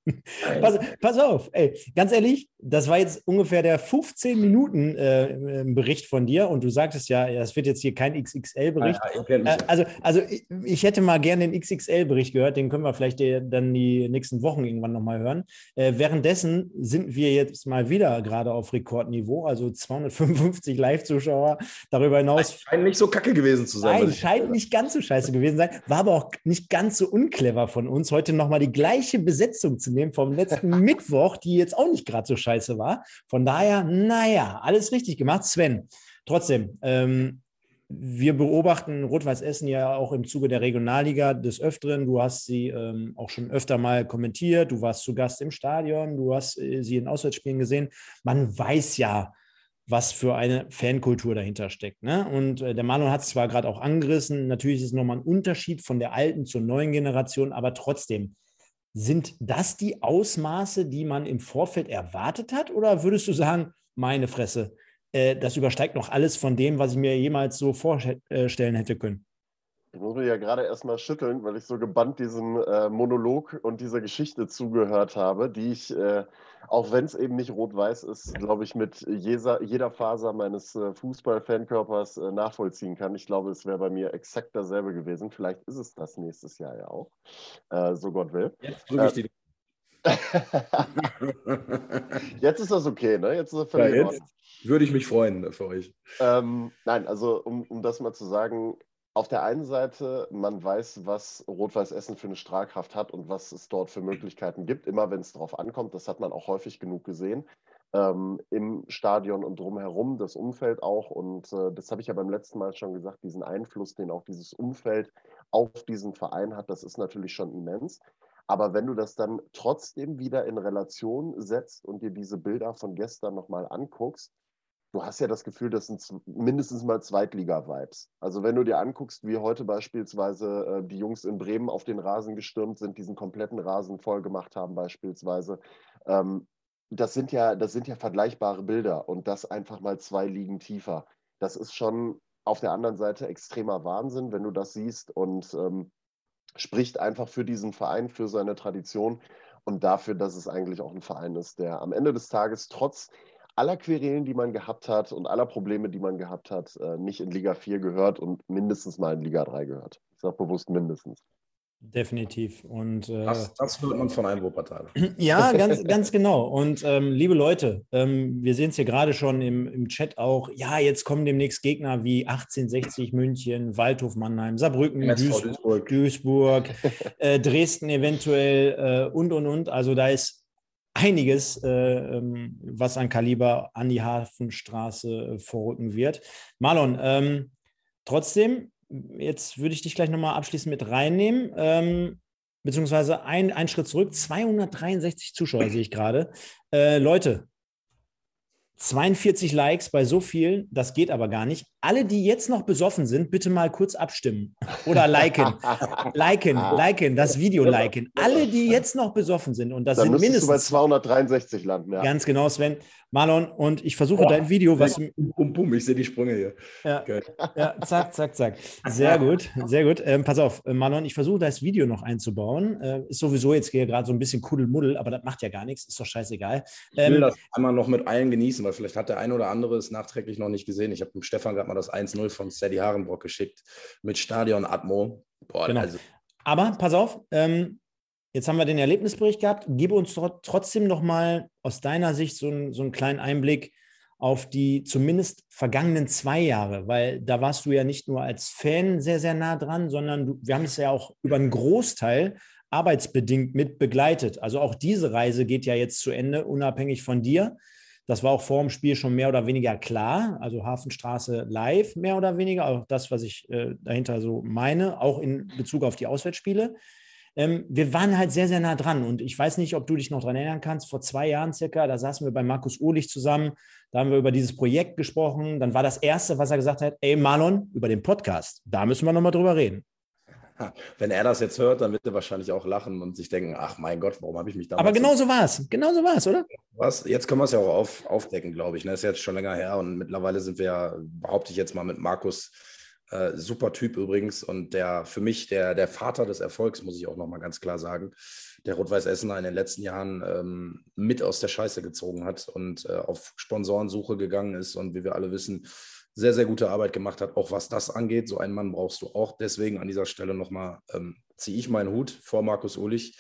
Pass, pass, auf, ey, ganz ehrlich, das war jetzt ungefähr der 15 Minuten äh, Bericht von dir und du sagtest ja, es wird jetzt hier kein XXL-Bericht. Ja, äh, also, also ich, ich, hätte mal gerne den XXL-Bericht gehört, den können wir vielleicht dann die nächsten Wochen irgendwann nochmal hören. Äh, währenddessen sind wir jetzt mal wieder gerade auf Rekordniveau, also 255 Live-Zuschauer. Darüber hinaus. Scheint nicht so kacke gewesen zu sein. Nein, scheint nicht ganz so scheiße gewesen gewesen sein. War aber auch nicht ganz so unclever von uns, heute nochmal die gleiche Besetzung zu nehmen vom letzten Mittwoch, die jetzt auch nicht gerade so scheiße war. Von daher, naja, alles richtig gemacht. Sven, trotzdem, ähm, wir beobachten Rot-Weiß Essen ja auch im Zuge der Regionalliga des Öfteren. Du hast sie ähm, auch schon öfter mal kommentiert. Du warst zu Gast im Stadion. Du hast äh, sie in Auswärtsspielen gesehen. Man weiß ja, was für eine Fankultur dahinter steckt. Ne? Und äh, der Marlon hat es zwar gerade auch angerissen, natürlich ist es nochmal ein Unterschied von der alten zur neuen Generation, aber trotzdem, sind das die Ausmaße, die man im Vorfeld erwartet hat? Oder würdest du sagen, meine Fresse, äh, das übersteigt noch alles von dem, was ich mir jemals so vorstellen hätte können? Ich muss mich ja gerade erstmal schütteln, weil ich so gebannt diesem äh, Monolog und dieser Geschichte zugehört habe, die ich, äh, auch wenn es eben nicht rot-weiß ist, glaube ich, mit jeder, jeder Faser meines äh, Fußball-Fankörpers äh, nachvollziehen kann. Ich glaube, es wäre bei mir exakt dasselbe gewesen. Vielleicht ist es das nächstes Jahr ja auch, äh, so Gott will. Jetzt drücke ich die. Jetzt ist das okay, ne? Jetzt ist das völlig ja, würde ich mich freuen für euch. Ähm, nein, also um, um das mal zu sagen, auf der einen Seite, man weiß, was Rot-Weiß Essen für eine Strahlkraft hat und was es dort für Möglichkeiten gibt, immer wenn es darauf ankommt. Das hat man auch häufig genug gesehen. Ähm, im Stadion und drumherum, das Umfeld auch. Und äh, das habe ich ja beim letzten Mal schon gesagt, diesen Einfluss, den auch dieses Umfeld auf diesen Verein hat, das ist natürlich schon immens. Aber wenn du das dann trotzdem wieder in Relation setzt und dir diese Bilder von gestern nochmal anguckst, du hast ja das Gefühl, das sind mindestens mal Zweitliga-Vibes. Also wenn du dir anguckst, wie heute beispielsweise äh, die Jungs in Bremen auf den Rasen gestürmt sind, diesen kompletten Rasen voll gemacht haben beispielsweise, ähm, das sind ja, das sind ja vergleichbare Bilder und das einfach mal zwei Ligen tiefer. Das ist schon auf der anderen Seite extremer Wahnsinn, wenn du das siehst und ähm, spricht einfach für diesen Verein, für seine Tradition und dafür, dass es eigentlich auch ein Verein ist, der am Ende des Tages trotz aller Querelen, die man gehabt hat und aller Probleme, die man gehabt hat, äh, nicht in Liga 4 gehört und mindestens mal in Liga 3 gehört. Ich sage bewusst mindestens. Definitiv. Und, äh, das, das hört man von einem Wuppertaler. Ja, ganz, ganz genau. Und ähm, liebe Leute, ähm, wir sehen es hier gerade schon im, im Chat auch. Ja, jetzt kommen demnächst Gegner wie 1860 München, Waldhof Mannheim, Saarbrücken, Duisburg, Duisburg, Duisburg äh, Dresden eventuell äh, und, und, und. Also da ist einiges, äh, ähm, was an Kaliber an die Hafenstraße äh, vorrücken wird. Marlon, ähm, trotzdem, jetzt würde ich dich gleich nochmal abschließend mit reinnehmen. Ähm, beziehungsweise ein, einen Schritt zurück, 263 Zuschauer sehe ich gerade. Äh, Leute, 42 Likes bei so vielen, das geht aber gar nicht. Alle, die jetzt noch besoffen sind, bitte mal kurz abstimmen oder liken. liken, liken, das Video liken. Alle, die jetzt noch besoffen sind, und das Dann sind mindestens. Du bei 263 landen, ja. Ganz genau, Sven. Marlon, und ich versuche oh, dein Video, was. Um, um, ich sehe die Sprünge hier. Ja, ja, zack, zack, zack. Sehr gut, sehr gut. Ähm, pass auf, äh, Marlon, ich versuche das Video noch einzubauen. Äh, ist sowieso jetzt hier gerade so ein bisschen Kuddelmuddel, aber das macht ja gar nichts, ist doch scheißegal. Ähm, ich will ähm, das einmal noch mit allen genießen, weil vielleicht hat der eine oder andere es nachträglich noch nicht gesehen. Ich habe dem Stefan gerade mal das 1-0 von Sadie Harenbrock geschickt mit Stadion Atmo. Boah, genau. also. Aber pass auf, ähm, Jetzt haben wir den Erlebnisbericht gehabt. Gebe uns trotzdem noch mal aus deiner Sicht so, ein, so einen kleinen Einblick auf die zumindest vergangenen zwei Jahre, weil da warst du ja nicht nur als Fan sehr, sehr nah dran, sondern du, wir haben es ja auch über einen Großteil arbeitsbedingt mit begleitet. Also auch diese Reise geht ja jetzt zu Ende, unabhängig von dir. Das war auch vor dem Spiel schon mehr oder weniger klar. Also Hafenstraße live, mehr oder weniger. Auch das, was ich äh, dahinter so meine, auch in Bezug auf die Auswärtsspiele ähm, wir waren halt sehr, sehr nah dran. Und ich weiß nicht, ob du dich noch daran erinnern kannst, vor zwei Jahren circa, da saßen wir bei Markus Uhlich zusammen, da haben wir über dieses Projekt gesprochen. Dann war das Erste, was er gesagt hat, ey Marlon, über den Podcast, da müssen wir nochmal drüber reden. Wenn er das jetzt hört, dann wird er wahrscheinlich auch lachen und sich denken, ach mein Gott, warum habe ich mich da. Aber genau so war es. Genau so war es, oder? Was? Jetzt können wir es ja auch auf, aufdecken, glaube ich. Das ne? ist jetzt schon länger her und mittlerweile sind wir ja, behaupte ich jetzt mal, mit Markus äh, super Typ übrigens und der für mich der, der Vater des Erfolgs, muss ich auch nochmal ganz klar sagen, der Rot-Weiß Essener in den letzten Jahren ähm, mit aus der Scheiße gezogen hat und äh, auf Sponsorensuche gegangen ist und wie wir alle wissen, sehr, sehr gute Arbeit gemacht hat, auch was das angeht. So einen Mann brauchst du auch. Deswegen an dieser Stelle nochmal ähm, ziehe ich meinen Hut vor Markus Ulich,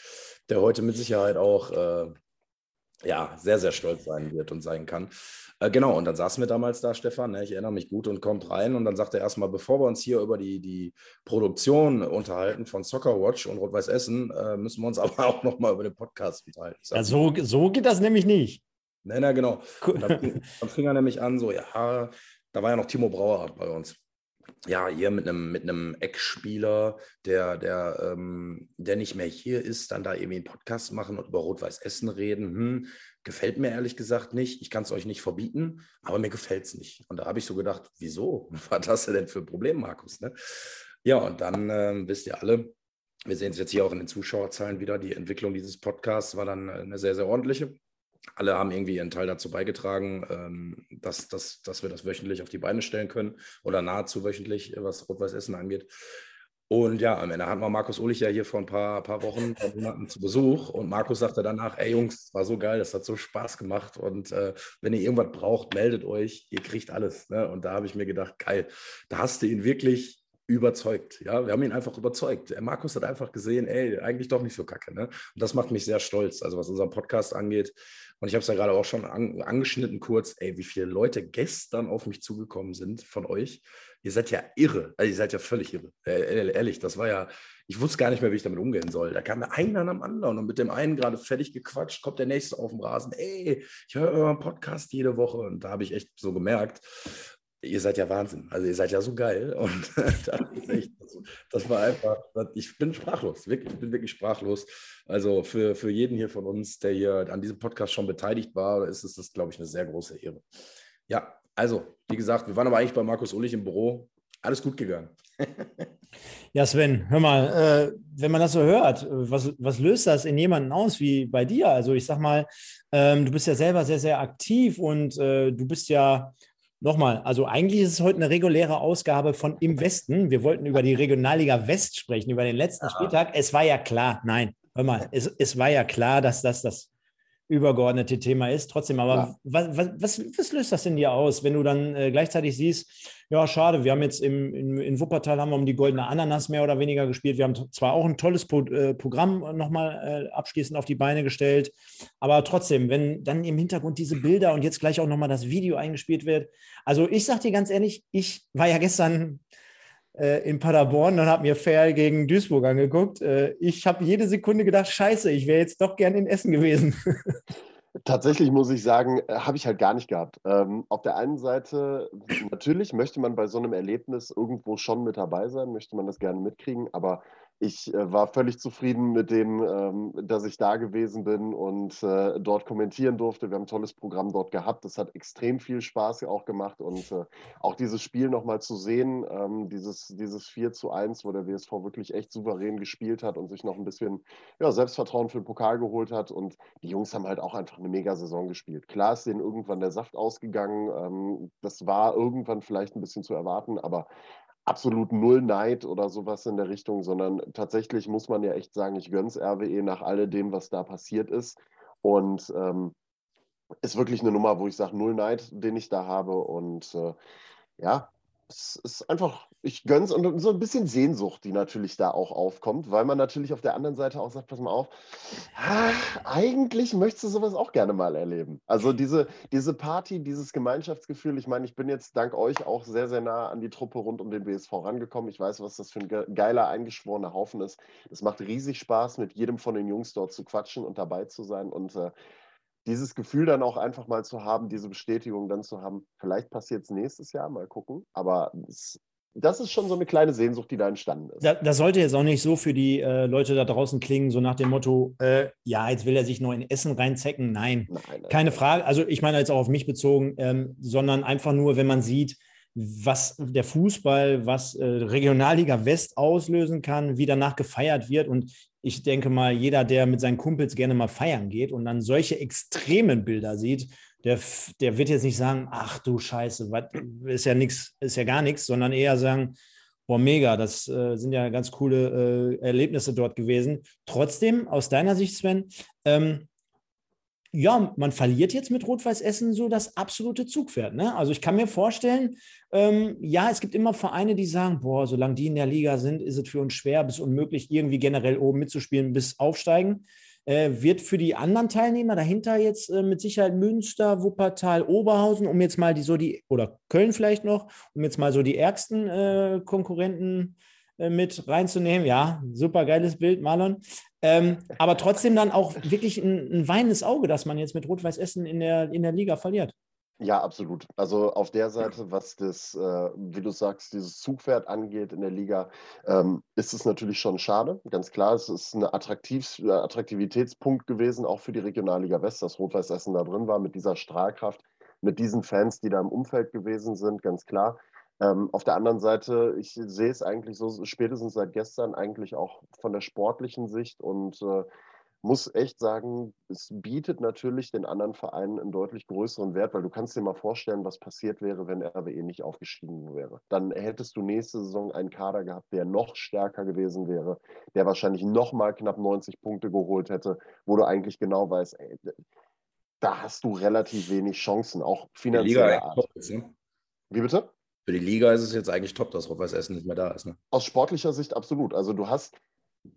der heute mit Sicherheit auch äh, ja, sehr, sehr stolz sein wird und sein kann. Äh, genau, und dann saßen wir damals da, Stefan, ne, ich erinnere mich gut, und kommt rein und dann sagt er erstmal, bevor wir uns hier über die, die Produktion unterhalten von Soccer Watch und Rot-Weiß Essen, äh, müssen wir uns aber auch nochmal über den Podcast unterhalten. Ja, so, so geht das nämlich nicht. Nein, nein, genau. Cool. Dann, dann fing er nämlich an, so, ja, da war ja noch Timo Brauer bei uns ja, hier mit einem, mit einem Ex-Spieler, der, der, ähm, der nicht mehr hier ist, dann da irgendwie einen Podcast machen und über Rot-Weiß Essen reden. Hm, gefällt mir ehrlich gesagt nicht. Ich kann es euch nicht verbieten, aber mir gefällt es nicht. Und da habe ich so gedacht, wieso? Was hast du denn für ein Problem, Markus? Ne? Ja, und dann ähm, wisst ihr alle, wir sehen es jetzt hier auch in den Zuschauerzahlen wieder, die Entwicklung dieses Podcasts war dann eine sehr, sehr ordentliche alle haben irgendwie ihren Teil dazu beigetragen, ähm, dass, dass, dass wir das wöchentlich auf die Beine stellen können oder nahezu wöchentlich, was Rot-Weiß Essen angeht. Und ja, am Ende hatten wir Markus Ulich ja hier vor ein paar, paar Wochen, paar Monaten zu Besuch. Und Markus sagte danach, ey Jungs, es war so geil, das hat so Spaß gemacht. Und äh, wenn ihr irgendwas braucht, meldet euch, ihr kriegt alles. Ne? Und da habe ich mir gedacht, geil, da hast du ihn wirklich überzeugt. Ja, wir haben ihn einfach überzeugt. Der Markus hat einfach gesehen, ey, eigentlich doch nicht so kacke. Ne? Und das macht mich sehr stolz. Also was unseren Podcast angeht, und ich habe es ja gerade auch schon an, angeschnitten kurz, ey, wie viele Leute gestern auf mich zugekommen sind von euch. Ihr seid ja irre. Also ihr seid ja völlig irre. Äh, ehrlich, das war ja, ich wusste gar nicht mehr, wie ich damit umgehen soll. Da kam der einer am anderen und mit dem einen gerade fertig gequatscht, kommt der nächste auf den Rasen. Ey, ich höre euren Podcast jede Woche. Und da habe ich echt so gemerkt, ihr seid ja Wahnsinn. Also ihr seid ja so geil. Und das, echt, das, war einfach, ich bin sprachlos, wirklich, ich bin wirklich sprachlos. Also für, für jeden hier von uns, der hier an diesem Podcast schon beteiligt war, ist es das, glaube ich, eine sehr große Ehre. Ja, also, wie gesagt, wir waren aber eigentlich bei Markus Ullich im Büro. Alles gut gegangen. ja, Sven, hör mal, äh, wenn man das so hört, was, was löst das in jemanden aus wie bei dir? Also ich sag mal, ähm, du bist ja selber sehr, sehr aktiv und äh, du bist ja Nochmal, also eigentlich ist es heute eine reguläre Ausgabe von Im Westen. Wir wollten über die Regionalliga West sprechen, über den letzten Spieltag. Es war ja klar, nein, hör mal, es, es war ja klar, dass das das übergeordnete Thema ist. Trotzdem, aber ja. was, was, was, löst das in dir aus, wenn du dann äh, gleichzeitig siehst, ja, schade, wir haben jetzt im, in, in, Wuppertal haben wir um die goldene Ananas mehr oder weniger gespielt. Wir haben zwar auch ein tolles Pro, äh, Programm nochmal äh, abschließend auf die Beine gestellt, aber trotzdem, wenn dann im Hintergrund diese Bilder und jetzt gleich auch nochmal das Video eingespielt wird. Also ich sag dir ganz ehrlich, ich war ja gestern in Paderborn und habe mir Fair gegen Duisburg angeguckt. Äh, ich habe jede Sekunde gedacht, scheiße, ich wäre jetzt doch gern in Essen gewesen. Tatsächlich muss ich sagen, äh, habe ich halt gar nicht gehabt. Ähm, auf der einen Seite, natürlich möchte man bei so einem Erlebnis irgendwo schon mit dabei sein, möchte man das gerne mitkriegen, aber ich äh, war völlig zufrieden mit dem, ähm, dass ich da gewesen bin und äh, dort kommentieren durfte. Wir haben ein tolles Programm dort gehabt. Das hat extrem viel Spaß auch gemacht und äh, auch dieses Spiel nochmal zu sehen, ähm, dieses, dieses 4 zu 1, wo der WSV wirklich echt souverän gespielt hat und sich noch ein bisschen ja, Selbstvertrauen für den Pokal geholt hat. Und die Jungs haben halt auch einfach eine Mega-Saison gespielt. Klar ist denen irgendwann der Saft ausgegangen. Ähm, das war irgendwann vielleicht ein bisschen zu erwarten, aber absolut null Neid oder sowas in der Richtung, sondern tatsächlich muss man ja echt sagen, ich gönne es RWE nach alledem, was da passiert ist. Und ähm, ist wirklich eine Nummer, wo ich sage, null Neid, den ich da habe. Und äh, ja, es ist einfach, ich gönn's und so ein bisschen Sehnsucht, die natürlich da auch aufkommt, weil man natürlich auf der anderen Seite auch sagt, pass mal auf, ah, eigentlich möchtest du sowas auch gerne mal erleben. Also diese, diese Party, dieses Gemeinschaftsgefühl, ich meine, ich bin jetzt dank euch auch sehr, sehr nah an die Truppe rund um den BSV rangekommen. Ich weiß, was das für ein geiler, eingeschworener Haufen ist. Es macht riesig Spaß, mit jedem von den Jungs dort zu quatschen und dabei zu sein und äh, dieses Gefühl dann auch einfach mal zu haben, diese Bestätigung dann zu haben, vielleicht passiert es nächstes Jahr, mal gucken. Aber es, das ist schon so eine kleine Sehnsucht, die da entstanden ist. Das, das sollte jetzt auch nicht so für die äh, Leute da draußen klingen, so nach dem Motto, äh, ja, jetzt will er sich nur in Essen reinzecken. Nein, nein, nein keine nein. Frage. Also ich meine jetzt auch auf mich bezogen, ähm, sondern einfach nur, wenn man sieht, was der Fußball, was äh, Regionalliga West auslösen kann, wie danach gefeiert wird. Und ich denke mal, jeder, der mit seinen Kumpels gerne mal feiern geht und dann solche extremen Bilder sieht, der, der wird jetzt nicht sagen, ach du Scheiße, was, ist ja nichts, ist ja gar nichts, sondern eher sagen, boah, mega, das äh, sind ja ganz coole äh, Erlebnisse dort gewesen. Trotzdem, aus deiner Sicht, Sven, ähm, ja, man verliert jetzt mit Rot-Weiß Essen so das absolute Zugpferd. Ne? Also ich kann mir vorstellen, ähm, ja, es gibt immer Vereine, die sagen, boah, solange die in der Liga sind, ist es für uns schwer bis unmöglich, irgendwie generell oben mitzuspielen bis aufsteigen. Äh, wird für die anderen Teilnehmer dahinter jetzt äh, mit Sicherheit Münster, Wuppertal, Oberhausen, um jetzt mal die so die, oder Köln vielleicht noch, um jetzt mal so die ärgsten äh, Konkurrenten äh, mit reinzunehmen. Ja, super geiles Bild, Marlon. Ähm, aber trotzdem dann auch wirklich ein, ein weinendes Auge, dass man jetzt mit Rot-Weiß Essen in der, in der Liga verliert. Ja, absolut. Also auf der Seite, was das, äh, wie du sagst, dieses Zugpferd angeht in der Liga, ähm, ist es natürlich schon schade. Ganz klar, es ist ein Attraktiv äh, Attraktivitätspunkt gewesen, auch für die Regionalliga West, dass Rot-Weiß Essen da drin war, mit dieser Strahlkraft, mit diesen Fans, die da im Umfeld gewesen sind, ganz klar. Ähm, auf der anderen Seite, ich sehe es eigentlich so spätestens seit gestern eigentlich auch von der sportlichen Sicht und äh, muss echt sagen, es bietet natürlich den anderen Vereinen einen deutlich größeren Wert, weil du kannst dir mal vorstellen, was passiert wäre, wenn RWE nicht aufgestiegen wäre. Dann hättest du nächste Saison einen Kader gehabt, der noch stärker gewesen wäre, der wahrscheinlich noch mal knapp 90 Punkte geholt hätte, wo du eigentlich genau weißt, ey, da hast du relativ wenig Chancen, auch finanziell. Ne? Wie bitte? Für die Liga ist es jetzt eigentlich top, dass Rot-Weiß Essen nicht mehr da ist. Ne? Aus sportlicher Sicht absolut. Also du hast,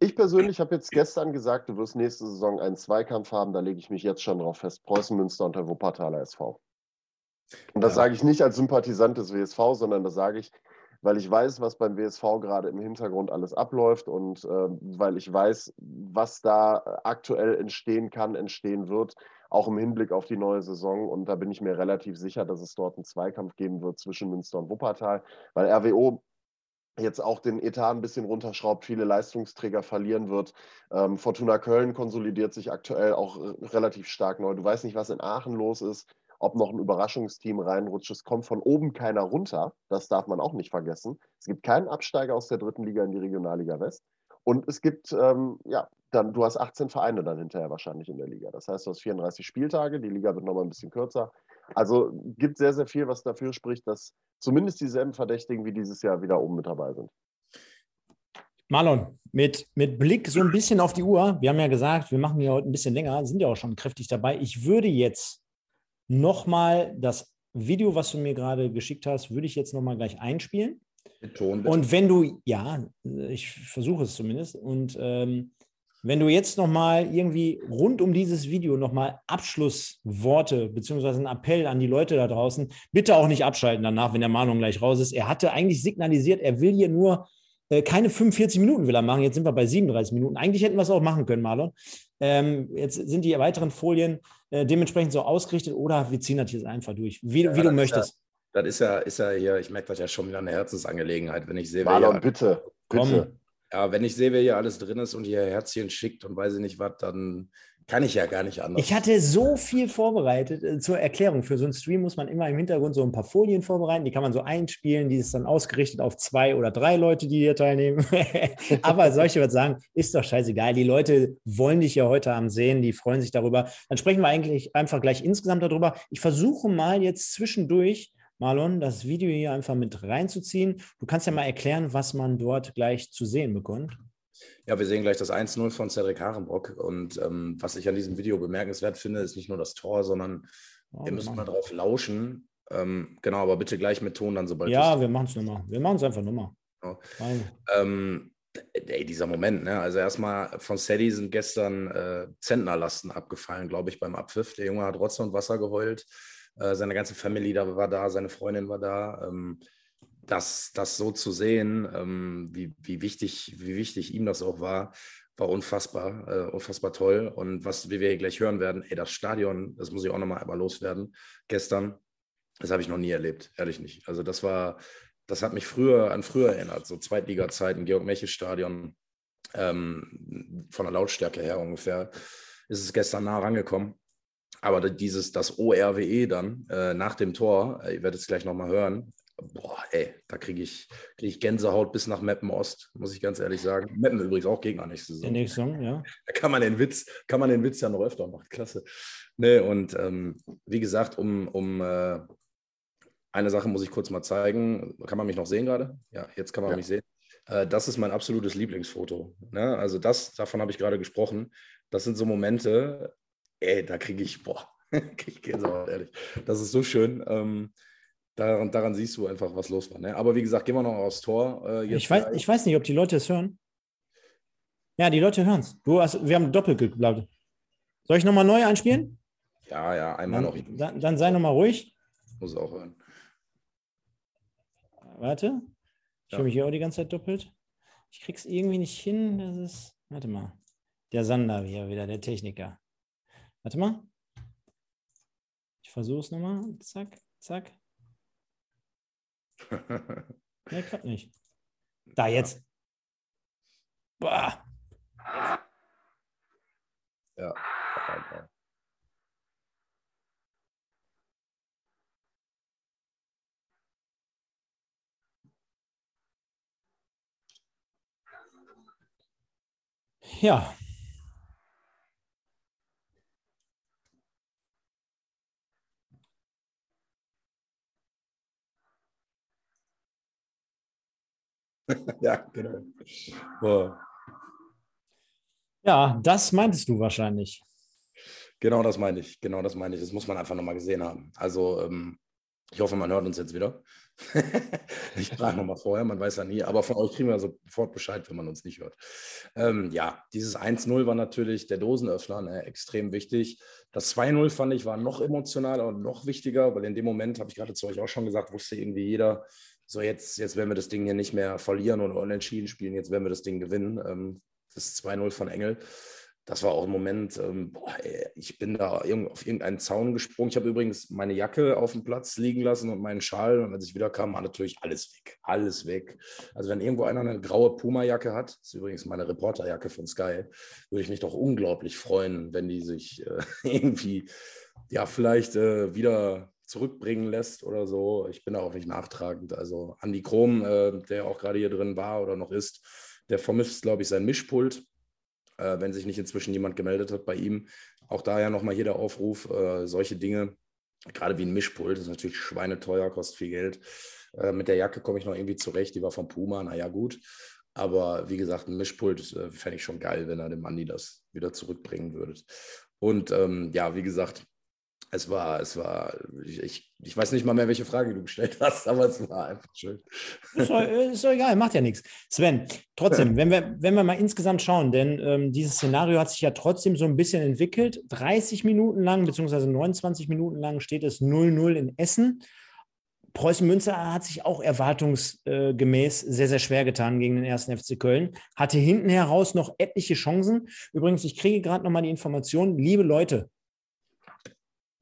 ich persönlich habe jetzt gestern gesagt, du wirst nächste Saison einen Zweikampf haben, da lege ich mich jetzt schon drauf fest. Preußen Münster und der Wuppertaler SV. Und das ja. sage ich nicht als Sympathisant des WSV, sondern das sage ich, weil ich weiß, was beim WSV gerade im Hintergrund alles abläuft und äh, weil ich weiß, was da aktuell entstehen kann, entstehen wird auch im Hinblick auf die neue Saison. Und da bin ich mir relativ sicher, dass es dort einen Zweikampf geben wird zwischen Münster und Wuppertal, weil RWO jetzt auch den Etat ein bisschen runterschraubt, viele Leistungsträger verlieren wird. Ähm, Fortuna Köln konsolidiert sich aktuell auch relativ stark neu. Du weißt nicht, was in Aachen los ist, ob noch ein Überraschungsteam reinrutscht. Es kommt von oben keiner runter, das darf man auch nicht vergessen. Es gibt keinen Absteiger aus der dritten Liga in die Regionalliga West. Und es gibt, ähm, ja, dann, du hast 18 Vereine dann hinterher wahrscheinlich in der Liga. Das heißt, du hast 34 Spieltage, die Liga wird nochmal ein bisschen kürzer. Also gibt sehr, sehr viel, was dafür spricht, dass zumindest dieselben Verdächtigen wie dieses Jahr wieder oben mit dabei sind. Marlon, mit, mit Blick so ein bisschen auf die Uhr, wir haben ja gesagt, wir machen hier heute ein bisschen länger, sind ja auch schon kräftig dabei. Ich würde jetzt nochmal das Video, was du mir gerade geschickt hast, würde ich jetzt nochmal gleich einspielen. Ton, und wenn du, ja, ich versuche es zumindest, und ähm, wenn du jetzt nochmal irgendwie rund um dieses Video nochmal Abschlussworte beziehungsweise einen Appell an die Leute da draußen, bitte auch nicht abschalten danach, wenn der Mahnung gleich raus ist. Er hatte eigentlich signalisiert, er will hier nur äh, keine 45 Minuten will er machen. Jetzt sind wir bei 37 Minuten. Eigentlich hätten wir es auch machen können, Marlon. Ähm, jetzt sind die weiteren Folien äh, dementsprechend so ausgerichtet oder wir ziehen das jetzt einfach durch, wie, ja, wie du möchtest. Das ist ja, ist ja hier, ich merke das ja schon wieder eine Herzensangelegenheit, wenn ich sehe, Marlon, bitte, bitte. Ja, wenn ich sehe, wer hier alles drin ist und hier Herzchen schickt und weiß ich nicht was, dann kann ich ja gar nicht anders. Ich hatte so viel vorbereitet. Äh, zur Erklärung, für so einen Stream muss man immer im Hintergrund so ein paar Folien vorbereiten. Die kann man so einspielen. Die ist dann ausgerichtet auf zwei oder drei Leute, die hier teilnehmen. Aber solche würde sagen, ist doch scheißegal. Die Leute wollen dich ja heute Abend sehen. Die freuen sich darüber. Dann sprechen wir eigentlich einfach gleich insgesamt darüber. Ich versuche mal jetzt zwischendurch Marlon, das Video hier einfach mit reinzuziehen. Du kannst ja mal erklären, was man dort gleich zu sehen bekommt. Ja, wir sehen gleich das 1-0 von Cedric Harenbrock. Und ähm, was ich an diesem Video bemerkenswert finde, ist nicht nur das Tor, sondern oh, wir müssen mal drauf lauschen. Ähm, genau, aber bitte gleich mit Ton dann, sobald Ja, wir machen es nochmal. Wir machen es einfach nochmal. Genau. Ähm, ey, dieser Moment, ne? Also erstmal von Sadie sind gestern äh, Zentnerlasten abgefallen, glaube ich, beim Abpfiff. Der Junge hat Rotz und Wasser geheult. Äh, seine ganze Family da war da, seine Freundin war da. Ähm, das, das so zu sehen, ähm, wie, wie, wichtig, wie wichtig ihm das auch war, war unfassbar, äh, unfassbar toll. Und was wie wir hier gleich hören werden, ey, das Stadion, das muss ich auch nochmal einmal loswerden, gestern, das habe ich noch nie erlebt, ehrlich nicht. Also das war, das hat mich früher an früher erinnert, so Zweitliga-Zeiten, Georg-Mechel-Stadion, ähm, von der Lautstärke her ungefähr, ist es gestern nah rangekommen. Aber dieses, das ORWE dann äh, nach dem Tor, äh, ihr werdet es gleich nochmal hören, boah, ey, da kriege ich, krieg ich Gänsehaut bis nach Meppen Ost, muss ich ganz ehrlich sagen. Meppen übrigens auch Gegner nächste Saison. Nächste Saison, ja. Da kann man den Witz, kann man den Witz ja noch öfter machen. Klasse. Nee, und ähm, wie gesagt, um, um äh, eine Sache muss ich kurz mal zeigen. Kann man mich noch sehen gerade? Ja, jetzt kann man ja. mich sehen. Äh, das ist mein absolutes Lieblingsfoto. Ne? Also das, davon habe ich gerade gesprochen. Das sind so Momente, ey, da kriege ich, boah, ich Gänsehaut, ehrlich. Das ist so schön. Ähm, daran, daran, siehst du einfach, was los war. Ne? Aber wie gesagt, gehen wir noch aufs Tor. Äh, ich, weiß, ich weiß nicht, ob die Leute es hören. Ja, die Leute hören es. wir haben doppelt geglaubt. Soll ich nochmal neu einspielen? Ja, ja, einmal dann, noch. Dann, dann sei nochmal ruhig. Muss auch hören. Warte. Ich ja. höre mich hier auch die ganze Zeit doppelt. Ich krieg's irgendwie nicht hin. Das ist. Warte mal. Der Sander hier wieder, der Techniker. Warte mal. Ich versuche es nochmal. Zack, zack. nee, klappt nicht. Da jetzt. Boah. Ja. Ja, ja, genau. Oh. Ja, das meintest du wahrscheinlich. Genau das meine ich. Genau das meine ich. Das muss man einfach nochmal gesehen haben. Also, ähm, ich hoffe, man hört uns jetzt wieder. ich frage nochmal vorher, man weiß ja nie, aber von euch kriegen wir sofort Bescheid, wenn man uns nicht hört. Ähm, ja, dieses 1-0 war natürlich der Dosenöffner, ne, extrem wichtig. Das 2-0 fand ich war noch emotionaler und noch wichtiger, weil in dem Moment, habe ich gerade zu euch auch schon gesagt, wusste irgendwie jeder, so jetzt, jetzt werden wir das Ding hier nicht mehr verlieren oder unentschieden spielen, jetzt werden wir das Ding gewinnen. Ähm, das 2-0 von Engel. Das war auch ein Moment, ähm, boah, ey, ich bin da auf irgendeinen Zaun gesprungen. Ich habe übrigens meine Jacke auf dem Platz liegen lassen und meinen Schal. Und als ich wieder kam, war natürlich alles weg. Alles weg. Also, wenn irgendwo einer eine graue Puma-Jacke hat, das ist übrigens meine Reporterjacke von Sky, würde ich mich doch unglaublich freuen, wenn die sich äh, irgendwie, ja, vielleicht äh, wieder zurückbringen lässt oder so. Ich bin da auch nicht nachtragend. Also Andy Krom, äh, der auch gerade hier drin war oder noch ist, der vermisst, glaube ich, sein Mischpult, äh, wenn sich nicht inzwischen jemand gemeldet hat bei ihm. Auch daher nochmal hier der Aufruf, äh, solche Dinge, gerade wie ein Mischpult, ist natürlich schweineteuer, kostet viel Geld. Äh, mit der Jacke komme ich noch irgendwie zurecht, die war von Puma, naja gut. Aber wie gesagt, ein Mischpult äh, fände ich schon geil, wenn er dem Andi das wieder zurückbringen würde. Und ähm, ja, wie gesagt, es war, es war, ich, ich weiß nicht mal mehr, welche Frage du gestellt hast, aber es war einfach schön. Ist doch, ist doch egal, macht ja nichts. Sven, trotzdem, wenn wir, wenn wir mal insgesamt schauen, denn ähm, dieses Szenario hat sich ja trotzdem so ein bisschen entwickelt. 30 Minuten lang, beziehungsweise 29 Minuten lang steht es 0-0 in Essen. Preußen Münster hat sich auch erwartungsgemäß sehr, sehr schwer getan gegen den ersten FC Köln. Hatte hinten heraus noch etliche Chancen. Übrigens, ich kriege gerade noch mal die Information, liebe Leute,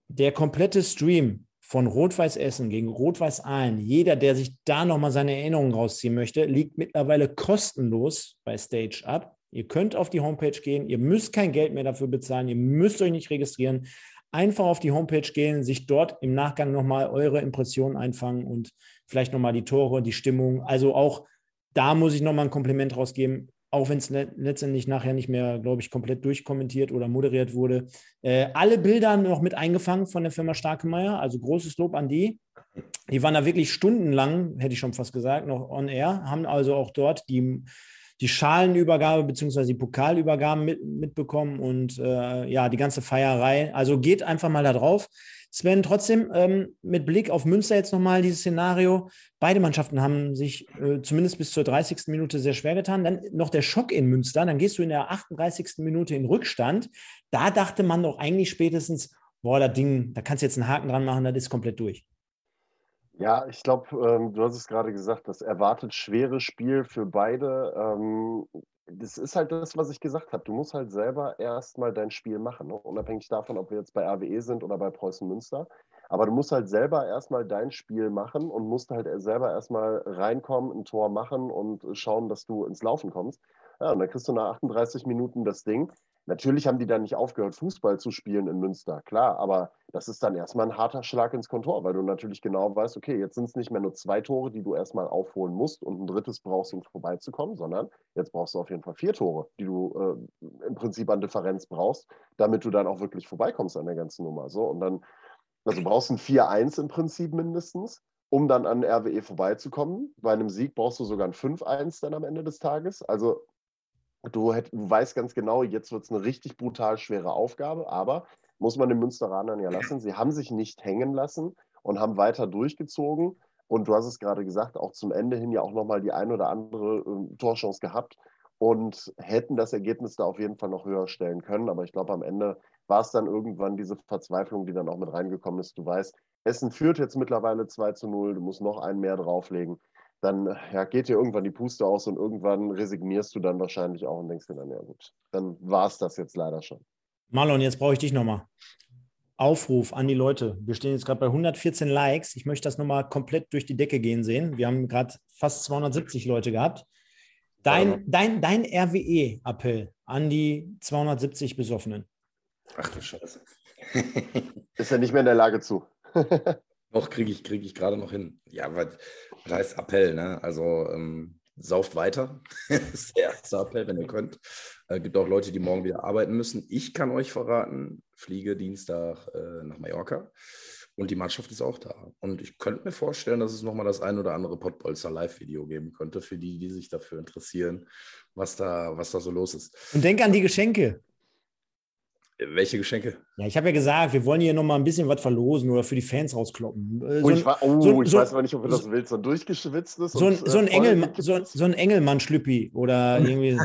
der komplette Stream von Rot-Weiß Essen gegen Rot-Weiß Aalen, jeder, der sich da nochmal seine Erinnerungen rausziehen möchte, liegt mittlerweile kostenlos bei Stage ab. Ihr könnt auf die Homepage gehen, ihr müsst kein Geld mehr dafür bezahlen, ihr müsst euch nicht registrieren. Einfach auf die Homepage gehen, sich dort im Nachgang nochmal eure Impressionen einfangen und vielleicht nochmal die Tore, die Stimmung. Also auch da muss ich nochmal ein Kompliment rausgeben auch wenn es letztendlich nachher nicht mehr, glaube ich, komplett durchkommentiert oder moderiert wurde. Äh, alle Bilder noch mit eingefangen von der Firma Starkemeier, also großes Lob an die. Die waren da wirklich stundenlang, hätte ich schon fast gesagt, noch on air, haben also auch dort die, die Schalenübergabe bzw. die Pokalübergaben mit, mitbekommen und äh, ja, die ganze Feierei. Also geht einfach mal da drauf. Sven, trotzdem ähm, mit Blick auf Münster jetzt nochmal dieses Szenario. Beide Mannschaften haben sich äh, zumindest bis zur 30. Minute sehr schwer getan. Dann noch der Schock in Münster. Dann gehst du in der 38. Minute in Rückstand. Da dachte man doch eigentlich spätestens, boah, das Ding, da kannst du jetzt einen Haken dran machen, das ist komplett durch. Ja, ich glaube, ähm, du hast es gerade gesagt, das erwartet schwere Spiel für beide. Ähm, das ist halt das, was ich gesagt habe. Du musst halt selber erstmal dein Spiel machen, ne? unabhängig davon, ob wir jetzt bei RWE sind oder bei Preußen Münster. Aber du musst halt selber erstmal dein Spiel machen und musst halt selber erstmal reinkommen, ein Tor machen und schauen, dass du ins Laufen kommst. Ja, und dann kriegst du nach 38 Minuten das Ding. Natürlich haben die dann nicht aufgehört, Fußball zu spielen in Münster, klar, aber das ist dann erstmal ein harter Schlag ins Kontor, weil du natürlich genau weißt, okay, jetzt sind es nicht mehr nur zwei Tore, die du erstmal aufholen musst und ein drittes brauchst, um vorbeizukommen, sondern jetzt brauchst du auf jeden Fall vier Tore, die du äh, im Prinzip an Differenz brauchst, damit du dann auch wirklich vorbeikommst an der ganzen Nummer. So, und dann, also brauchst du ein 4-1 im Prinzip mindestens, um dann an RWE vorbeizukommen. Bei einem Sieg brauchst du sogar ein 5-1 dann am Ende des Tages. Also Du, hätt, du weißt ganz genau, jetzt wird es eine richtig brutal schwere Aufgabe, aber muss man den Münsteranern ja lassen. Sie haben sich nicht hängen lassen und haben weiter durchgezogen. Und du hast es gerade gesagt, auch zum Ende hin ja auch nochmal die ein oder andere äh, Torchance gehabt und hätten das Ergebnis da auf jeden Fall noch höher stellen können. Aber ich glaube, am Ende war es dann irgendwann diese Verzweiflung, die dann auch mit reingekommen ist. Du weißt, Essen führt jetzt mittlerweile 2 zu 0, du musst noch einen mehr drauflegen dann ja, geht dir irgendwann die Puste aus und irgendwann resignierst du dann wahrscheinlich auch und denkst dir dann, ja gut, dann war es das jetzt leider schon. Marlon, jetzt brauche ich dich nochmal. Aufruf an die Leute. Wir stehen jetzt gerade bei 114 Likes. Ich möchte das nochmal komplett durch die Decke gehen sehen. Wir haben gerade fast 270 Leute gehabt. Dein, dein, dein RWE-Appell an die 270 Besoffenen. Ach du Scheiße. Ist er nicht mehr in der Lage zu. Noch kriege ich, krieg ich gerade noch hin. Ja, was, was heißt Appell, ne? Also ähm, sauft weiter. das ist der erste Appell, wenn ihr könnt. Äh, gibt auch Leute, die morgen wieder arbeiten müssen. Ich kann euch verraten, fliege Dienstag äh, nach Mallorca und die Mannschaft ist auch da. Und ich könnte mir vorstellen, dass es nochmal das ein oder andere Pottbolzer Live-Video geben könnte, für die, die sich dafür interessieren, was da, was da so los ist. Und denk an die Geschenke. Welche Geschenke? Ja, ich habe ja gesagt, wir wollen hier nochmal ein bisschen was verlosen oder für die Fans rauskloppen. Äh, so oh, ich, war, oh, so, ich so, weiß aber nicht, ob du das willst, so durchgeschwitztes. So, und, so ein, äh, Engel, so, so ein Engelmann-Schlüppi oder irgendwie.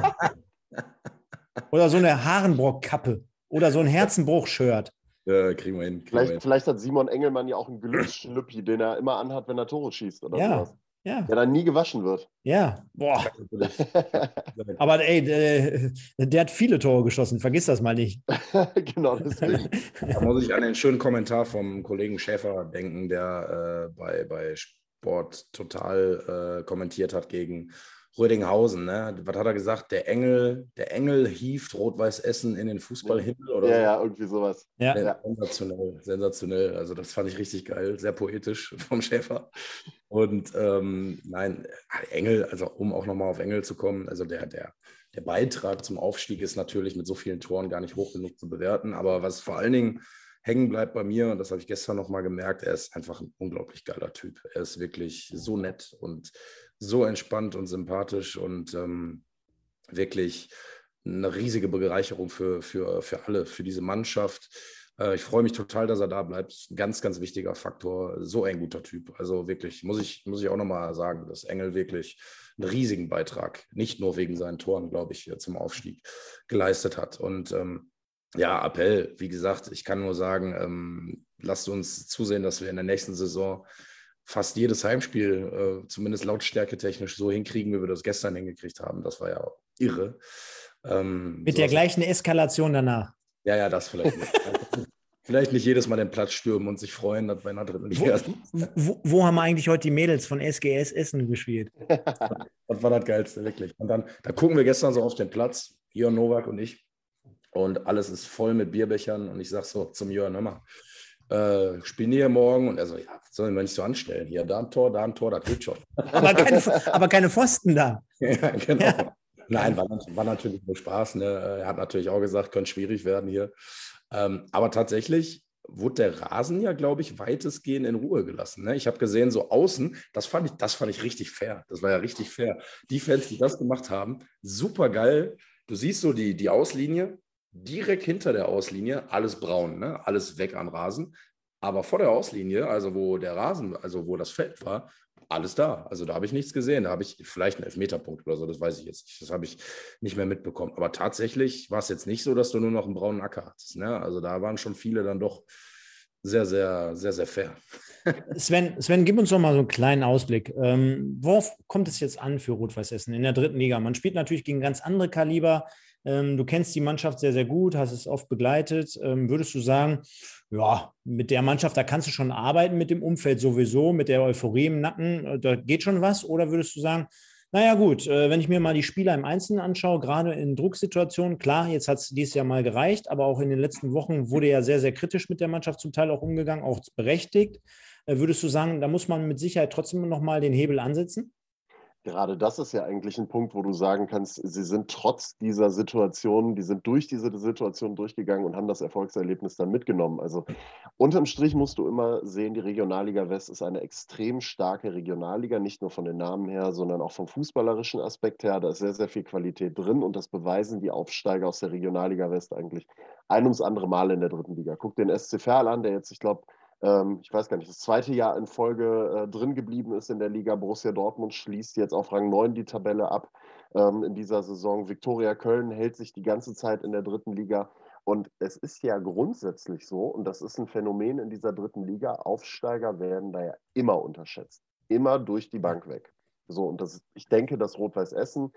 oder so eine Harenbrock-Kappe oder so ein Herzenbruch-Shirt. Ja, kriegen wir hin. Kriegen vielleicht, wir hin. vielleicht hat Simon Engelmann ja auch einen Glücksschlüppi, den er immer anhat, wenn er Tore schießt oder ja. sowas. Ja. Der dann nie gewaschen wird. Ja, boah. Aber ey, der, der, hat viele Tore geschossen, vergiss das mal nicht. genau, deswegen. Da muss ich an den schönen Kommentar vom Kollegen Schäfer denken, der äh, bei, bei Sport total äh, kommentiert hat gegen Rödinghausen, ne? Was hat er gesagt? Der Engel, der Engel hieft Rot-Weiß Essen in den Fußballhimmel oder ja, so. Ja, irgendwie sowas. Ja. ja. Sensationell, sensationell. Also das fand ich richtig geil, sehr poetisch vom Schäfer. Und ähm, nein, Engel, also um auch nochmal auf Engel zu kommen, also der, der, der Beitrag zum Aufstieg ist natürlich mit so vielen Toren gar nicht hoch genug zu bewerten. Aber was vor allen Dingen hängen bleibt bei mir, und das habe ich gestern nochmal gemerkt, er ist einfach ein unglaublich geiler Typ. Er ist wirklich so nett und so entspannt und sympathisch und ähm, wirklich eine riesige Bereicherung für, für, für alle, für diese Mannschaft. Äh, ich freue mich total, dass er da bleibt. Ganz, ganz wichtiger Faktor. So ein guter Typ. Also wirklich, muss ich, muss ich auch nochmal sagen, dass Engel wirklich einen riesigen Beitrag, nicht nur wegen seinen Toren, glaube ich, zum Aufstieg geleistet hat. Und ähm, ja, Appell, wie gesagt, ich kann nur sagen, ähm, lasst uns zusehen, dass wir in der nächsten Saison fast jedes Heimspiel, äh, zumindest lautstärke technisch, so hinkriegen, wie wir das gestern hingekriegt haben. Das war ja irre. Ähm, Mit so der gleichen Eskalation danach. Ja, ja, das vielleicht nicht. vielleicht nicht jedes Mal den Platz stürmen und sich freuen, dass bei einer dritten Liga. Wo, wo, wo, haben eigentlich heute die Mädels von SGS Essen gespielt? das war das Geilste, wirklich. Und dann, da gucken wir gestern so auf den Platz, Jörn Nowak und ich. Und alles ist voll mit Bierbechern. Und ich sage so zum Jörn, hör mal, äh, spielen hier morgen? Und er so, ja, sollen wir nicht so anstellen? Hier, da ein Tor, da ein Tor, das geht schon. aber, keine, aber keine Pfosten da. ja, genau. Ja. Nein, war, war, natürlich nur Spaß. Ne? Er hat natürlich auch gesagt, könnte schwierig werden hier. Ähm, aber tatsächlich wurde der Rasen ja, glaube ich, weitestgehend in Ruhe gelassen. Ne? Ich habe gesehen, so außen, das fand, ich, das fand ich richtig fair. Das war ja richtig fair. Die Fans, die das gemacht haben, super geil. Du siehst so die, die Auslinie, direkt hinter der Auslinie, alles braun, ne? alles weg am Rasen. Aber vor der Auslinie, also wo der Rasen, also wo das Feld war, alles da. Also da habe ich nichts gesehen. Da habe ich vielleicht einen Elfmeterpunkt oder so, das weiß ich jetzt nicht. Das habe ich nicht mehr mitbekommen. Aber tatsächlich war es jetzt nicht so, dass du nur noch einen braunen Acker hattest. Ne? Also da waren schon viele dann doch sehr, sehr, sehr, sehr fair. Sven, Sven, gib uns doch mal so einen kleinen Ausblick. Ähm, worauf kommt es jetzt an für Rot-Weiß Essen in der dritten Liga? Man spielt natürlich gegen ganz andere Kaliber. Ähm, du kennst die Mannschaft sehr, sehr gut, hast es oft begleitet. Ähm, würdest du sagen, ja, mit der Mannschaft, da kannst du schon arbeiten mit dem Umfeld sowieso, mit der Euphorie im Nacken, äh, da geht schon was? Oder würdest du sagen, naja gut, äh, wenn ich mir mal die Spieler im Einzelnen anschaue, gerade in Drucksituationen, klar, jetzt hat es dieses Jahr mal gereicht, aber auch in den letzten Wochen wurde ja sehr, sehr kritisch mit der Mannschaft zum Teil auch umgegangen, auch berechtigt. Äh, würdest du sagen, da muss man mit Sicherheit trotzdem nochmal den Hebel ansetzen? Gerade das ist ja eigentlich ein Punkt, wo du sagen kannst, sie sind trotz dieser Situation, die sind durch diese Situation durchgegangen und haben das Erfolgserlebnis dann mitgenommen. Also unterm Strich musst du immer sehen, die Regionalliga West ist eine extrem starke Regionalliga, nicht nur von den Namen her, sondern auch vom fußballerischen Aspekt her. Da ist sehr, sehr viel Qualität drin und das beweisen die Aufsteiger aus der Regionalliga West eigentlich ein ums andere Mal in der dritten Liga. Guck den SC Verl an, der jetzt, ich glaube, ähm, ich weiß gar nicht, das zweite Jahr in Folge äh, drin geblieben ist in der Liga. Borussia Dortmund schließt jetzt auf Rang 9 die Tabelle ab ähm, in dieser Saison. Viktoria Köln hält sich die ganze Zeit in der dritten Liga. Und es ist ja grundsätzlich so, und das ist ein Phänomen in dieser dritten Liga, Aufsteiger werden da ja immer unterschätzt. Immer durch die Bank weg. So, und das, ich denke, dass Rot-Weiß Essen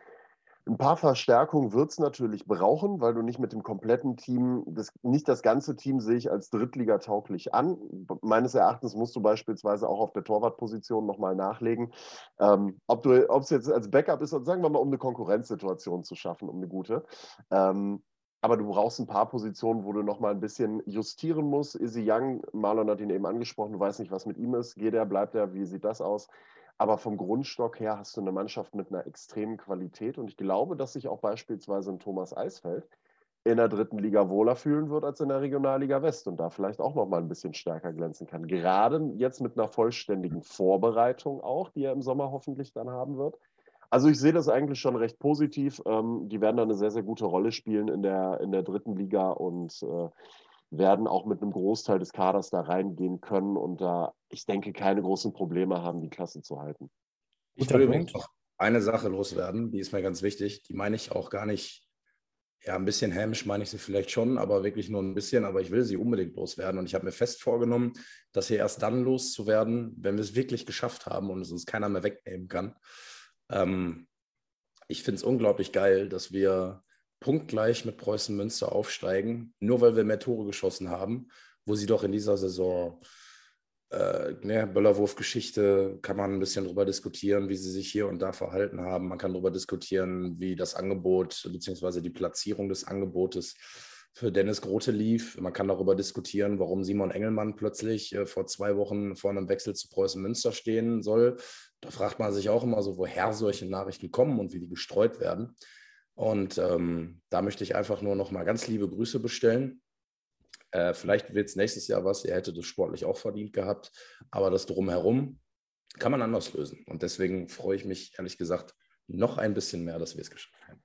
ein paar Verstärkungen wird es natürlich brauchen, weil du nicht mit dem kompletten Team, das, nicht das ganze Team sehe ich als Drittliga-tauglich an. Meines Erachtens musst du beispielsweise auch auf der Torwartposition nochmal nachlegen. Ähm, ob es jetzt als Backup ist, sagen wir mal, um eine Konkurrenzsituation zu schaffen, um eine gute. Ähm, aber du brauchst ein paar Positionen, wo du nochmal ein bisschen justieren musst. Izzy Young, Marlon hat ihn eben angesprochen, du weißt nicht, was mit ihm ist. Geht er, bleibt er, wie sieht das aus? Aber vom Grundstock her hast du eine Mannschaft mit einer extremen Qualität. Und ich glaube, dass sich auch beispielsweise ein Thomas Eisfeld in der dritten Liga wohler fühlen wird als in der Regionalliga West und da vielleicht auch noch mal ein bisschen stärker glänzen kann. Gerade jetzt mit einer vollständigen Vorbereitung auch, die er im Sommer hoffentlich dann haben wird. Also ich sehe das eigentlich schon recht positiv. Ähm, die werden da eine sehr, sehr gute Rolle spielen in der, in der dritten Liga und äh, werden auch mit einem Großteil des Kaders da reingehen können und da, ich denke, keine großen Probleme haben, die Klasse zu halten. Ich will übrigens noch eine Sache loswerden, die ist mir ganz wichtig. Die meine ich auch gar nicht, ja, ein bisschen hämisch meine ich sie vielleicht schon, aber wirklich nur ein bisschen, aber ich will sie unbedingt loswerden. Und ich habe mir fest vorgenommen, das hier erst dann loszuwerden, wenn wir es wirklich geschafft haben und es uns keiner mehr wegnehmen kann. Ähm, ich finde es unglaublich geil, dass wir punktgleich mit Preußen Münster aufsteigen, nur weil wir mehr Tore geschossen haben, wo sie doch in dieser Saison, äh, ne, Böllerwurf-Geschichte, kann man ein bisschen darüber diskutieren, wie sie sich hier und da verhalten haben. Man kann darüber diskutieren, wie das Angebot bzw. die Platzierung des Angebotes für Dennis Grote lief. Man kann darüber diskutieren, warum Simon Engelmann plötzlich äh, vor zwei Wochen vor einem Wechsel zu Preußen Münster stehen soll. Da fragt man sich auch immer so, woher solche Nachrichten kommen und wie die gestreut werden. Und ähm, da möchte ich einfach nur noch mal ganz liebe Grüße bestellen Äh, vielleicht wird es nächstes Jahr was. Er hätte das sportlich auch verdient gehabt. Aber das Drumherum kann man anders lösen. Und deswegen freue ich mich, ehrlich gesagt, noch ein bisschen mehr, dass wir es geschafft haben.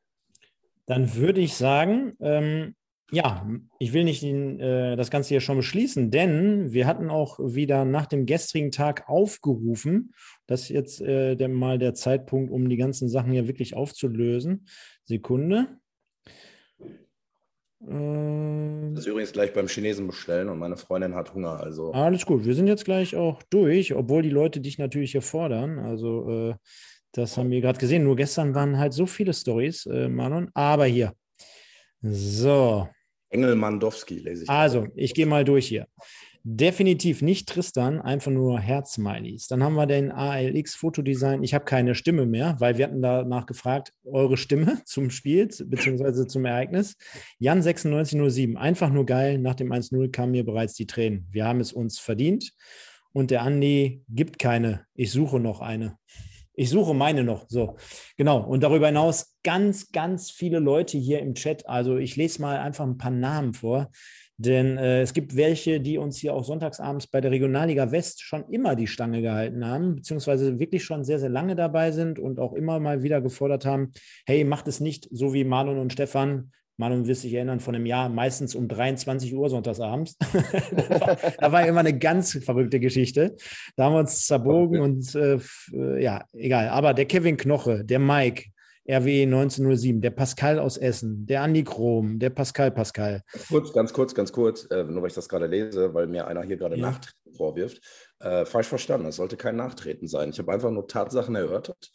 Dann würde ich sagen, ähm, ja, ich will nicht äh, das Ganze hier schon beschließen, denn wir hatten auch wieder nach dem gestrigen Tag aufgerufen. Das ist jetzt äh, der, mal der Zeitpunkt, um die ganzen Sachen hier wirklich aufzulösen. Sekunde. Äh, das ist übrigens gleich beim Chinesen bestellen und meine Freundin hat Hunger. Also. Alles gut, wir sind jetzt gleich auch durch, obwohl die Leute dich natürlich hier fordern. Also äh, das haben wir gerade gesehen. Nur gestern waren halt so viele Stories, äh, Marlon. Aber hier. So. Engel Mandowski lese ich. Also, ich gehe mal durch hier. Definitiv nicht Tristan, einfach nur Herzsmileys. Dann haben wir den ALX Fotodesign. Ich habe keine Stimme mehr, weil wir hatten danach gefragt, eure Stimme zum Spiel bzw. zum Ereignis. Jan 9607, einfach nur geil. Nach dem 1-0 kamen mir bereits die Tränen. Wir haben es uns verdient. Und der Andi gibt keine. Ich suche noch eine. Ich suche meine noch. So, genau. Und darüber hinaus ganz, ganz viele Leute hier im Chat. Also ich lese mal einfach ein paar Namen vor. Denn äh, es gibt welche, die uns hier auch sonntagsabends bei der Regionalliga West schon immer die Stange gehalten haben, beziehungsweise wirklich schon sehr, sehr lange dabei sind und auch immer mal wieder gefordert haben, hey, macht es nicht so wie Marlon und Stefan, Marlon wird sich erinnern, von einem Jahr meistens um 23 Uhr sonntagsabends. da war immer eine ganz verrückte Geschichte. Da haben wir uns zerbogen und äh, äh, ja, egal. Aber der Kevin Knoche, der Mike, RWE 1907, der Pascal aus Essen, der Andi Krom, der Pascal Pascal. Kurz, ganz kurz, ganz kurz, äh, nur weil ich das gerade lese, weil mir einer hier gerade ja. Nachtreten vorwirft. Äh, falsch verstanden, es sollte kein Nachtreten sein. Ich habe einfach nur Tatsachen erörtert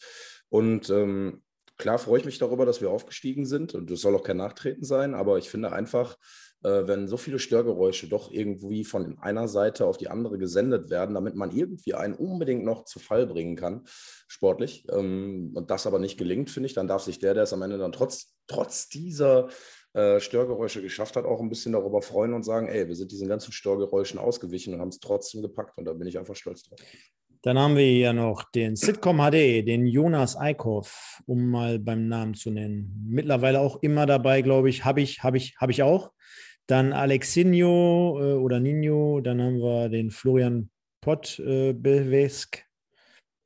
und ähm, Klar freue ich mich darüber, dass wir aufgestiegen sind und es soll auch kein Nachtreten sein, aber ich finde einfach, äh, wenn so viele Störgeräusche doch irgendwie von einer Seite auf die andere gesendet werden, damit man irgendwie einen unbedingt noch zu Fall bringen kann, sportlich, ähm, und das aber nicht gelingt, finde ich, dann darf sich der, der es am Ende dann trotz, trotz dieser äh, Störgeräusche geschafft hat, auch ein bisschen darüber freuen und sagen, ey, wir sind diesen ganzen Störgeräuschen ausgewichen und haben es trotzdem gepackt und da bin ich einfach stolz drauf. Dann haben wir hier noch den Sitcom HD, den Jonas Eickhoff, um mal beim Namen zu nennen. Mittlerweile auch immer dabei, glaube ich. Habe ich, habe ich, habe ich auch. Dann Alexinho äh, oder Nino. Dann haben wir den Florian Pottbewesk.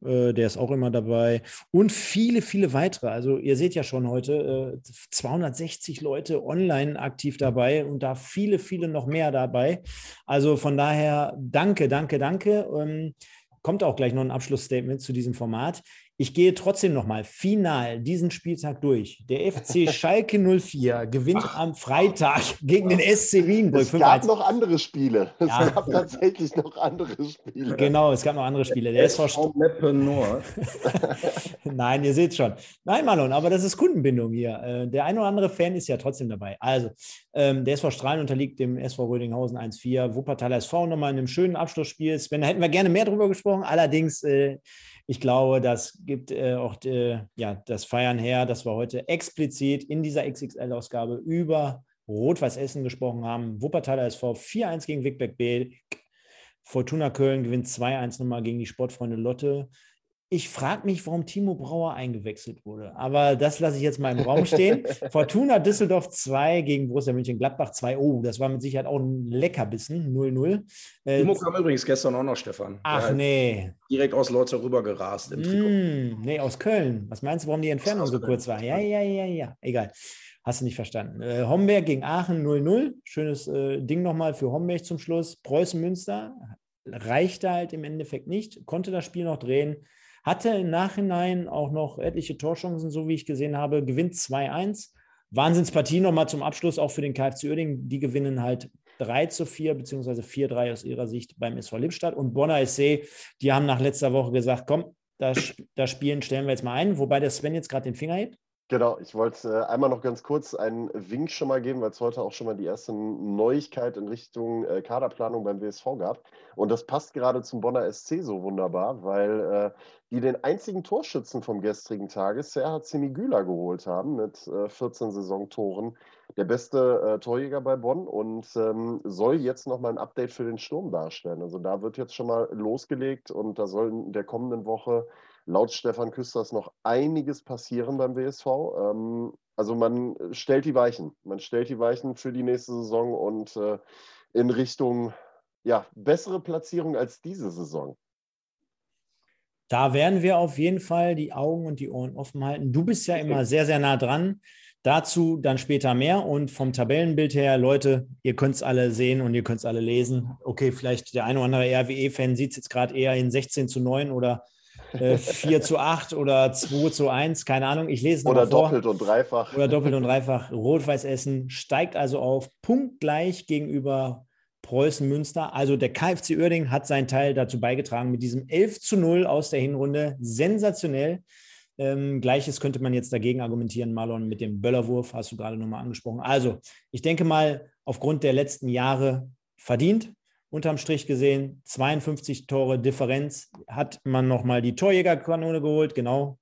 Äh, der ist auch immer dabei. Und viele, viele weitere. Also ihr seht ja schon heute äh, 260 Leute online aktiv dabei und da viele, viele noch mehr dabei. Also von daher danke, danke, danke. Ähm, kommt auch gleich noch ein Abschlussstatement zu diesem Format. Ich gehe trotzdem nochmal final diesen Spieltag durch. Der FC Schalke 04 gewinnt Ach. am Freitag gegen den SC Wienburg. Es gab noch andere Spiele. Es ja. gab tatsächlich noch andere Spiele. Genau, es gab noch andere Spiele. Der SV Nord. Nein, ihr seht schon. Nein, Marlon, aber das ist Kundenbindung hier. Äh, der ein oder andere Fan ist ja trotzdem dabei. Also, ähm, der SV Strahlen unterliegt dem SV Rödinghausen 1-4. Wuppertaler SV nochmal in einem schönen Abschlussspiel. Sven, da hätten wir gerne mehr drüber gesprochen. Allerdings äh, ich glaube, das gibt äh, auch äh, ja, das Feiern her, dass wir heute explizit in dieser XXL-Ausgabe über Rot-Weiß Essen gesprochen haben. Wuppertaler SV 4-1 gegen Wigbeck B. Fortuna Köln gewinnt 2-1 nochmal gegen die Sportfreunde Lotte. Ich frage mich, warum Timo Brauer eingewechselt wurde. Aber das lasse ich jetzt mal im Raum stehen. Fortuna Düsseldorf 2 gegen Borussia Mönchengladbach 2. Oh, das war mit Sicherheit auch ein Leckerbissen. 0-0. Äh, Timo kam übrigens gestern auch noch, Stefan. Ach nee. Direkt aus Lotzer rüber gerast im Trikot. Mm, nee, aus Köln. Was meinst du, warum die Entfernung so kurz war? Ja, ja, ja, ja. Egal. Hast du nicht verstanden. Äh, Homberg gegen Aachen 0-0. Schönes äh, Ding nochmal für Homberg zum Schluss. Preußen Münster reichte halt im Endeffekt nicht. Konnte das Spiel noch drehen. Hatte im Nachhinein auch noch etliche Torchancen, so wie ich gesehen habe. Gewinnt 2-1. Wahnsinnspartie nochmal zum Abschluss, auch für den KFC Uerdingen. Die gewinnen halt 3 zu 4 beziehungsweise 4-3 aus ihrer Sicht beim SV Lippstadt. Und Bonner SC, die haben nach letzter Woche gesagt, komm, das, das Spielen stellen wir jetzt mal ein, wobei der Sven jetzt gerade den Finger hebt. Genau, ich wollte äh, einmal noch ganz kurz einen Wink schon mal geben, weil es heute auch schon mal die erste Neuigkeit in Richtung äh, Kaderplanung beim WSV gab. Und das passt gerade zum Bonner SC so wunderbar, weil äh, die den einzigen Torschützen vom gestrigen Tages, Serhat Semigüla, geholt haben mit äh, 14 Saisontoren. Der beste Torjäger bei Bonn und ähm, soll jetzt nochmal ein Update für den Sturm darstellen. Also da wird jetzt schon mal losgelegt und da soll in der kommenden Woche laut Stefan Küsters noch einiges passieren beim WSV. Ähm, also man stellt die Weichen. Man stellt die Weichen für die nächste Saison und äh, in Richtung ja, bessere Platzierung als diese Saison? Da werden wir auf jeden Fall die Augen und die Ohren offen halten. Du bist ja immer sehr, sehr nah dran. Dazu dann später mehr und vom Tabellenbild her, Leute, ihr könnt es alle sehen und ihr könnt es alle lesen. Okay, vielleicht der eine oder andere RWE-Fan sieht es jetzt gerade eher in 16 zu 9 oder äh, 4 zu 8 oder 2 zu 1, keine Ahnung. Ich lese es Oder doppelt und dreifach. Oder doppelt und dreifach. Rot-Weiß Essen steigt also auf, punktgleich gegenüber Preußen Münster. Also der KfC Uerding hat seinen Teil dazu beigetragen mit diesem 11 zu 0 aus der Hinrunde. Sensationell. Ähm, Gleiches könnte man jetzt dagegen argumentieren, Marlon, mit dem Böllerwurf, hast du gerade nochmal angesprochen. Also, ich denke mal, aufgrund der letzten Jahre verdient, unterm Strich gesehen, 52 Tore Differenz, hat man nochmal die Torjägerkanone geholt. Genau,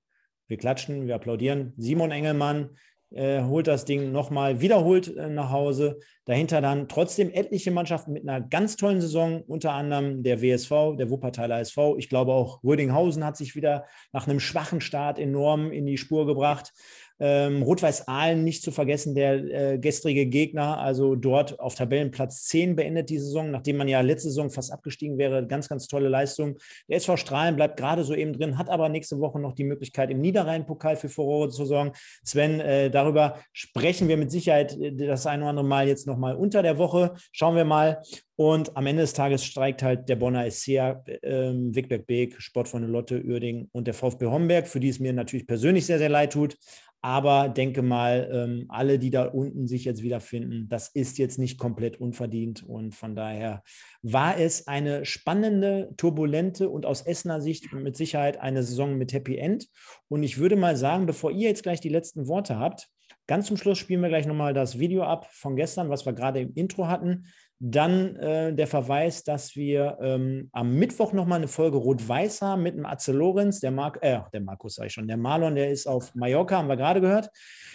wir klatschen, wir applaudieren. Simon Engelmann, äh, holt das Ding nochmal wiederholt äh, nach Hause. Dahinter dann trotzdem etliche Mannschaften mit einer ganz tollen Saison, unter anderem der WSV, der Wuppertaler SV. Ich glaube auch Rödinghausen hat sich wieder nach einem schwachen Start enorm in die Spur gebracht. Ähm, Rot-Weiß Aalen nicht zu vergessen, der äh, gestrige Gegner, also dort auf Tabellenplatz 10 beendet die Saison, nachdem man ja letzte Saison fast abgestiegen wäre. Ganz, ganz tolle Leistung. Der SV Strahlen bleibt gerade so eben drin, hat aber nächste Woche noch die Möglichkeit im Niederrhein-Pokal für Furore zu sorgen. Sven, äh, darüber sprechen wir mit Sicherheit äh, das ein oder andere Mal jetzt nochmal unter der Woche. Schauen wir mal. Und am Ende des Tages streikt halt der Bonner SCA, äh, Wigberg Beek, Sportfreunde Lotte, Uerding und der VfB Homberg, für die es mir natürlich persönlich sehr, sehr leid tut. Aber denke mal, ähm, alle, die da unten sich jetzt wiederfinden, das ist jetzt nicht komplett unverdient. Und von daher war es eine spannende, turbulente und aus Essener Sicht mit Sicherheit eine Saison mit Happy End. Und ich würde mal sagen, bevor ihr jetzt gleich die letzten Worte habt, ganz zum Schluss spielen wir gleich nochmal das Video ab von gestern, was wir gerade im Intro hatten. Dann äh, der Verweis, dass wir ähm, am Mittwoch nochmal eine Folge Rot-Weiß haben mit dem Atze Lorenz, der, Mar äh, der Markus sage ich schon, der Marlon, der ist auf Mallorca, haben wir gerade gehört.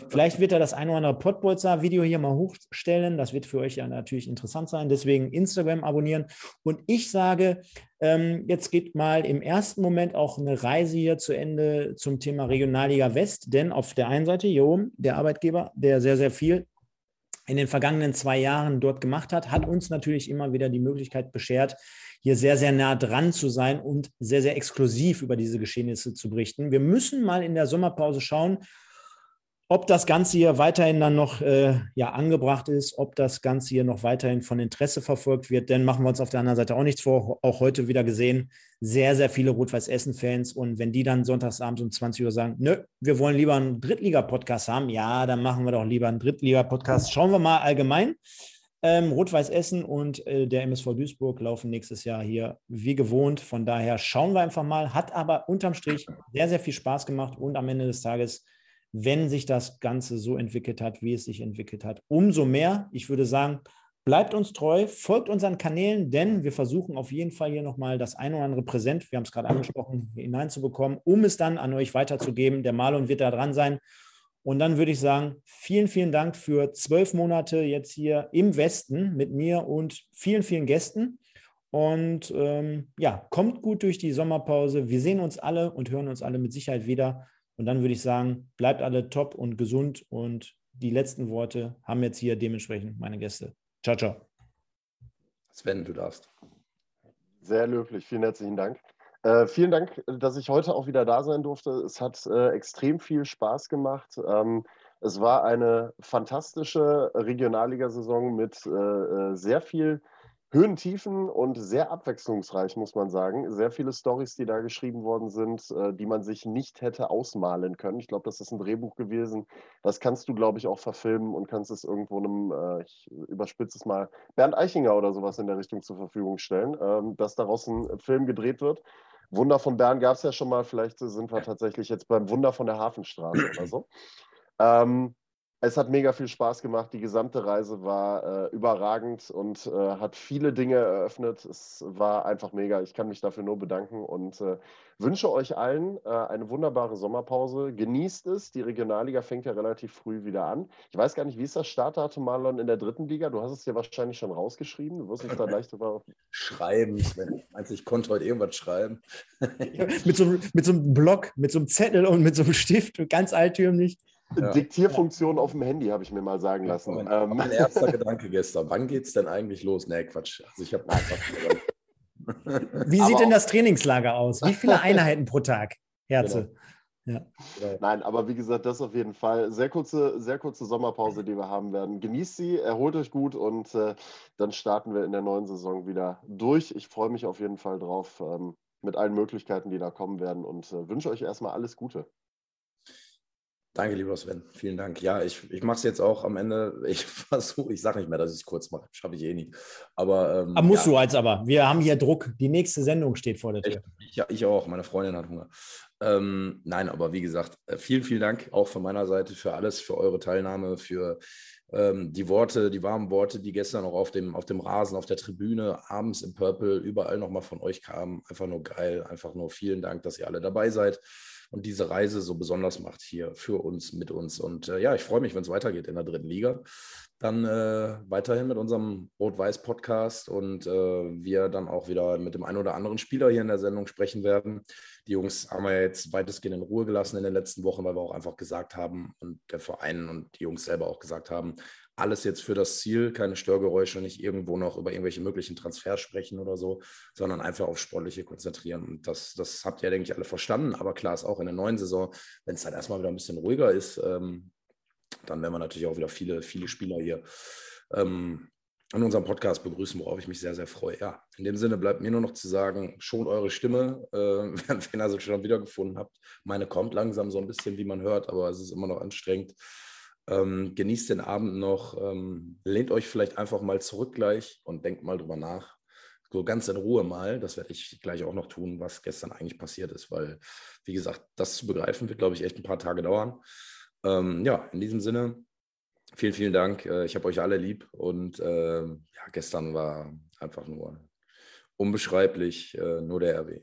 Vielleicht wird er das ein oder andere Pottbolzer-Video hier mal hochstellen. Das wird für euch ja natürlich interessant sein. Deswegen Instagram abonnieren. Und ich sage, ähm, jetzt geht mal im ersten Moment auch eine Reise hier zu Ende zum Thema Regionalliga West, denn auf der einen Seite, Jo, der Arbeitgeber, der sehr, sehr viel in den vergangenen zwei Jahren dort gemacht hat, hat uns natürlich immer wieder die Möglichkeit beschert, hier sehr, sehr nah dran zu sein und sehr, sehr exklusiv über diese Geschehnisse zu berichten. Wir müssen mal in der Sommerpause schauen, ob das Ganze hier weiterhin dann noch äh, ja, angebracht ist, ob das Ganze hier noch weiterhin von Interesse verfolgt wird, denn machen wir uns auf der anderen Seite auch nichts vor. Auch heute wieder gesehen, sehr, sehr viele Rot-Weiß-Essen-Fans. Und wenn die dann sonntagsabends um 20 Uhr sagen, nö, wir wollen lieber einen Drittliga-Podcast haben, ja, dann machen wir doch lieber einen Drittliga-Podcast. Schauen wir mal allgemein. Ähm, Rot-Weiß Essen und äh, der MSV Duisburg laufen nächstes Jahr hier wie gewohnt. Von daher schauen wir einfach mal. Hat aber unterm Strich sehr, sehr viel Spaß gemacht und am Ende des Tages wenn sich das Ganze so entwickelt hat, wie es sich entwickelt hat. Umso mehr, ich würde sagen, bleibt uns treu, folgt unseren Kanälen, denn wir versuchen auf jeden Fall hier nochmal das ein oder andere Präsent, wir haben es gerade angesprochen, hineinzubekommen, um es dann an euch weiterzugeben. Der Marlon wird da dran sein. Und dann würde ich sagen, vielen, vielen Dank für zwölf Monate jetzt hier im Westen mit mir und vielen, vielen Gästen. Und ähm, ja, kommt gut durch die Sommerpause. Wir sehen uns alle und hören uns alle mit Sicherheit wieder. Und dann würde ich sagen, bleibt alle top und gesund. Und die letzten Worte haben jetzt hier dementsprechend meine Gäste. Ciao, ciao. Sven, du darfst. Sehr löblich. Vielen herzlichen Dank. Äh, vielen Dank, dass ich heute auch wieder da sein durfte. Es hat äh, extrem viel Spaß gemacht. Ähm, es war eine fantastische Regionalligasaison mit äh, äh sehr viel Höhen, Tiefen und sehr abwechslungsreich, muss man sagen. Sehr viele Stories, die da geschrieben worden sind, äh, die man sich nicht hätte ausmalen können. Ich glaube, das ist ein Drehbuch gewesen. Das kannst du, glaube ich, auch verfilmen und kannst es irgendwo einem, äh, ich überspitze es mal, Bernd Eichinger oder sowas in der Richtung zur Verfügung stellen, ähm, dass daraus ein Film gedreht wird. Wunder von Bern gab es ja schon mal. Vielleicht sind wir tatsächlich jetzt beim Wunder von der Hafenstraße oder so. Ähm, es hat mega viel Spaß gemacht. Die gesamte Reise war äh, überragend und äh, hat viele Dinge eröffnet. Es war einfach mega. Ich kann mich dafür nur bedanken und äh, wünsche euch allen äh, eine wunderbare Sommerpause. Genießt es. Die Regionalliga fängt ja relativ früh wieder an. Ich weiß gar nicht, wie ist das Startdatum, Marlon, in der dritten Liga? Du hast es dir wahrscheinlich schon rausgeschrieben. Du wirst uns da leicht drüber. Schreiben. Meinst ich konnte heute irgendwas schreiben? mit, so, mit so einem Block, mit so einem Zettel und mit so einem Stift, ganz altürmlich. Ja. Diktierfunktion auf dem Handy, habe ich mir mal sagen lassen. Mein, ähm. mein erster Gedanke gestern, wann geht es denn eigentlich los? Nee, Quatsch. Also ich habe Wie sieht denn das Trainingslager aus? Wie viele Einheiten pro Tag, Herze? Genau. Ja. Nein, aber wie gesagt, das auf jeden Fall. Sehr kurze, sehr kurze Sommerpause, die wir haben werden. Genießt sie, erholt euch gut und äh, dann starten wir in der neuen Saison wieder durch. Ich freue mich auf jeden Fall drauf ähm, mit allen Möglichkeiten, die da kommen werden und äh, wünsche euch erstmal alles Gute. Danke, lieber Sven. Vielen Dank. Ja, ich, ich mache es jetzt auch am Ende. Ich versuche, ich sage nicht mehr, dass ich es kurz mache. Schaffe ich eh nie. Aber, ähm, aber musst ja. du als aber. Wir haben hier Druck. Die nächste Sendung steht vor der Tür. Ich, ich, ich auch. Meine Freundin hat Hunger. Ähm, nein, aber wie gesagt, äh, vielen, vielen Dank auch von meiner Seite für alles, für eure Teilnahme, für ähm, die Worte, die warmen Worte, die gestern auch auf dem, auf dem Rasen, auf der Tribüne, abends im Purple, überall nochmal von euch kamen. Einfach nur geil. Einfach nur vielen Dank, dass ihr alle dabei seid und diese Reise so besonders macht hier für uns, mit uns. Und äh, ja, ich freue mich, wenn es weitergeht in der dritten Liga. Dann äh, weiterhin mit unserem Rot-Weiß-Podcast und äh, wir dann auch wieder mit dem einen oder anderen Spieler hier in der Sendung sprechen werden. Die Jungs haben wir jetzt weitestgehend in Ruhe gelassen in den letzten Wochen, weil wir auch einfach gesagt haben und der Verein und die Jungs selber auch gesagt haben, alles jetzt für das Ziel, keine Störgeräusche, nicht irgendwo noch über irgendwelche möglichen Transfers sprechen oder so, sondern einfach auf Sportliche konzentrieren. Und das, das habt ihr, denke ich, alle verstanden. Aber klar ist auch in der neuen Saison, wenn es dann erstmal wieder ein bisschen ruhiger ist, ähm, dann werden wir natürlich auch wieder viele, viele Spieler hier ähm, an unserem Podcast begrüßen, worauf ich mich sehr, sehr freue. Ja, in dem Sinne bleibt mir nur noch zu sagen, schon eure Stimme, äh, wenn ihr sie schon wiedergefunden habt. Meine kommt langsam so ein bisschen, wie man hört, aber es ist immer noch anstrengend. Ähm, genießt den Abend noch, ähm, lehnt euch vielleicht einfach mal zurück gleich und denkt mal drüber nach. So ganz in Ruhe mal, das werde ich gleich auch noch tun, was gestern eigentlich passiert ist, weil, wie gesagt, das zu begreifen wird, glaube ich, echt ein paar Tage dauern. Ähm, ja, in diesem Sinne, vielen, vielen Dank. Äh, ich habe euch alle lieb und äh, ja, gestern war einfach nur unbeschreiblich, äh, nur der RW.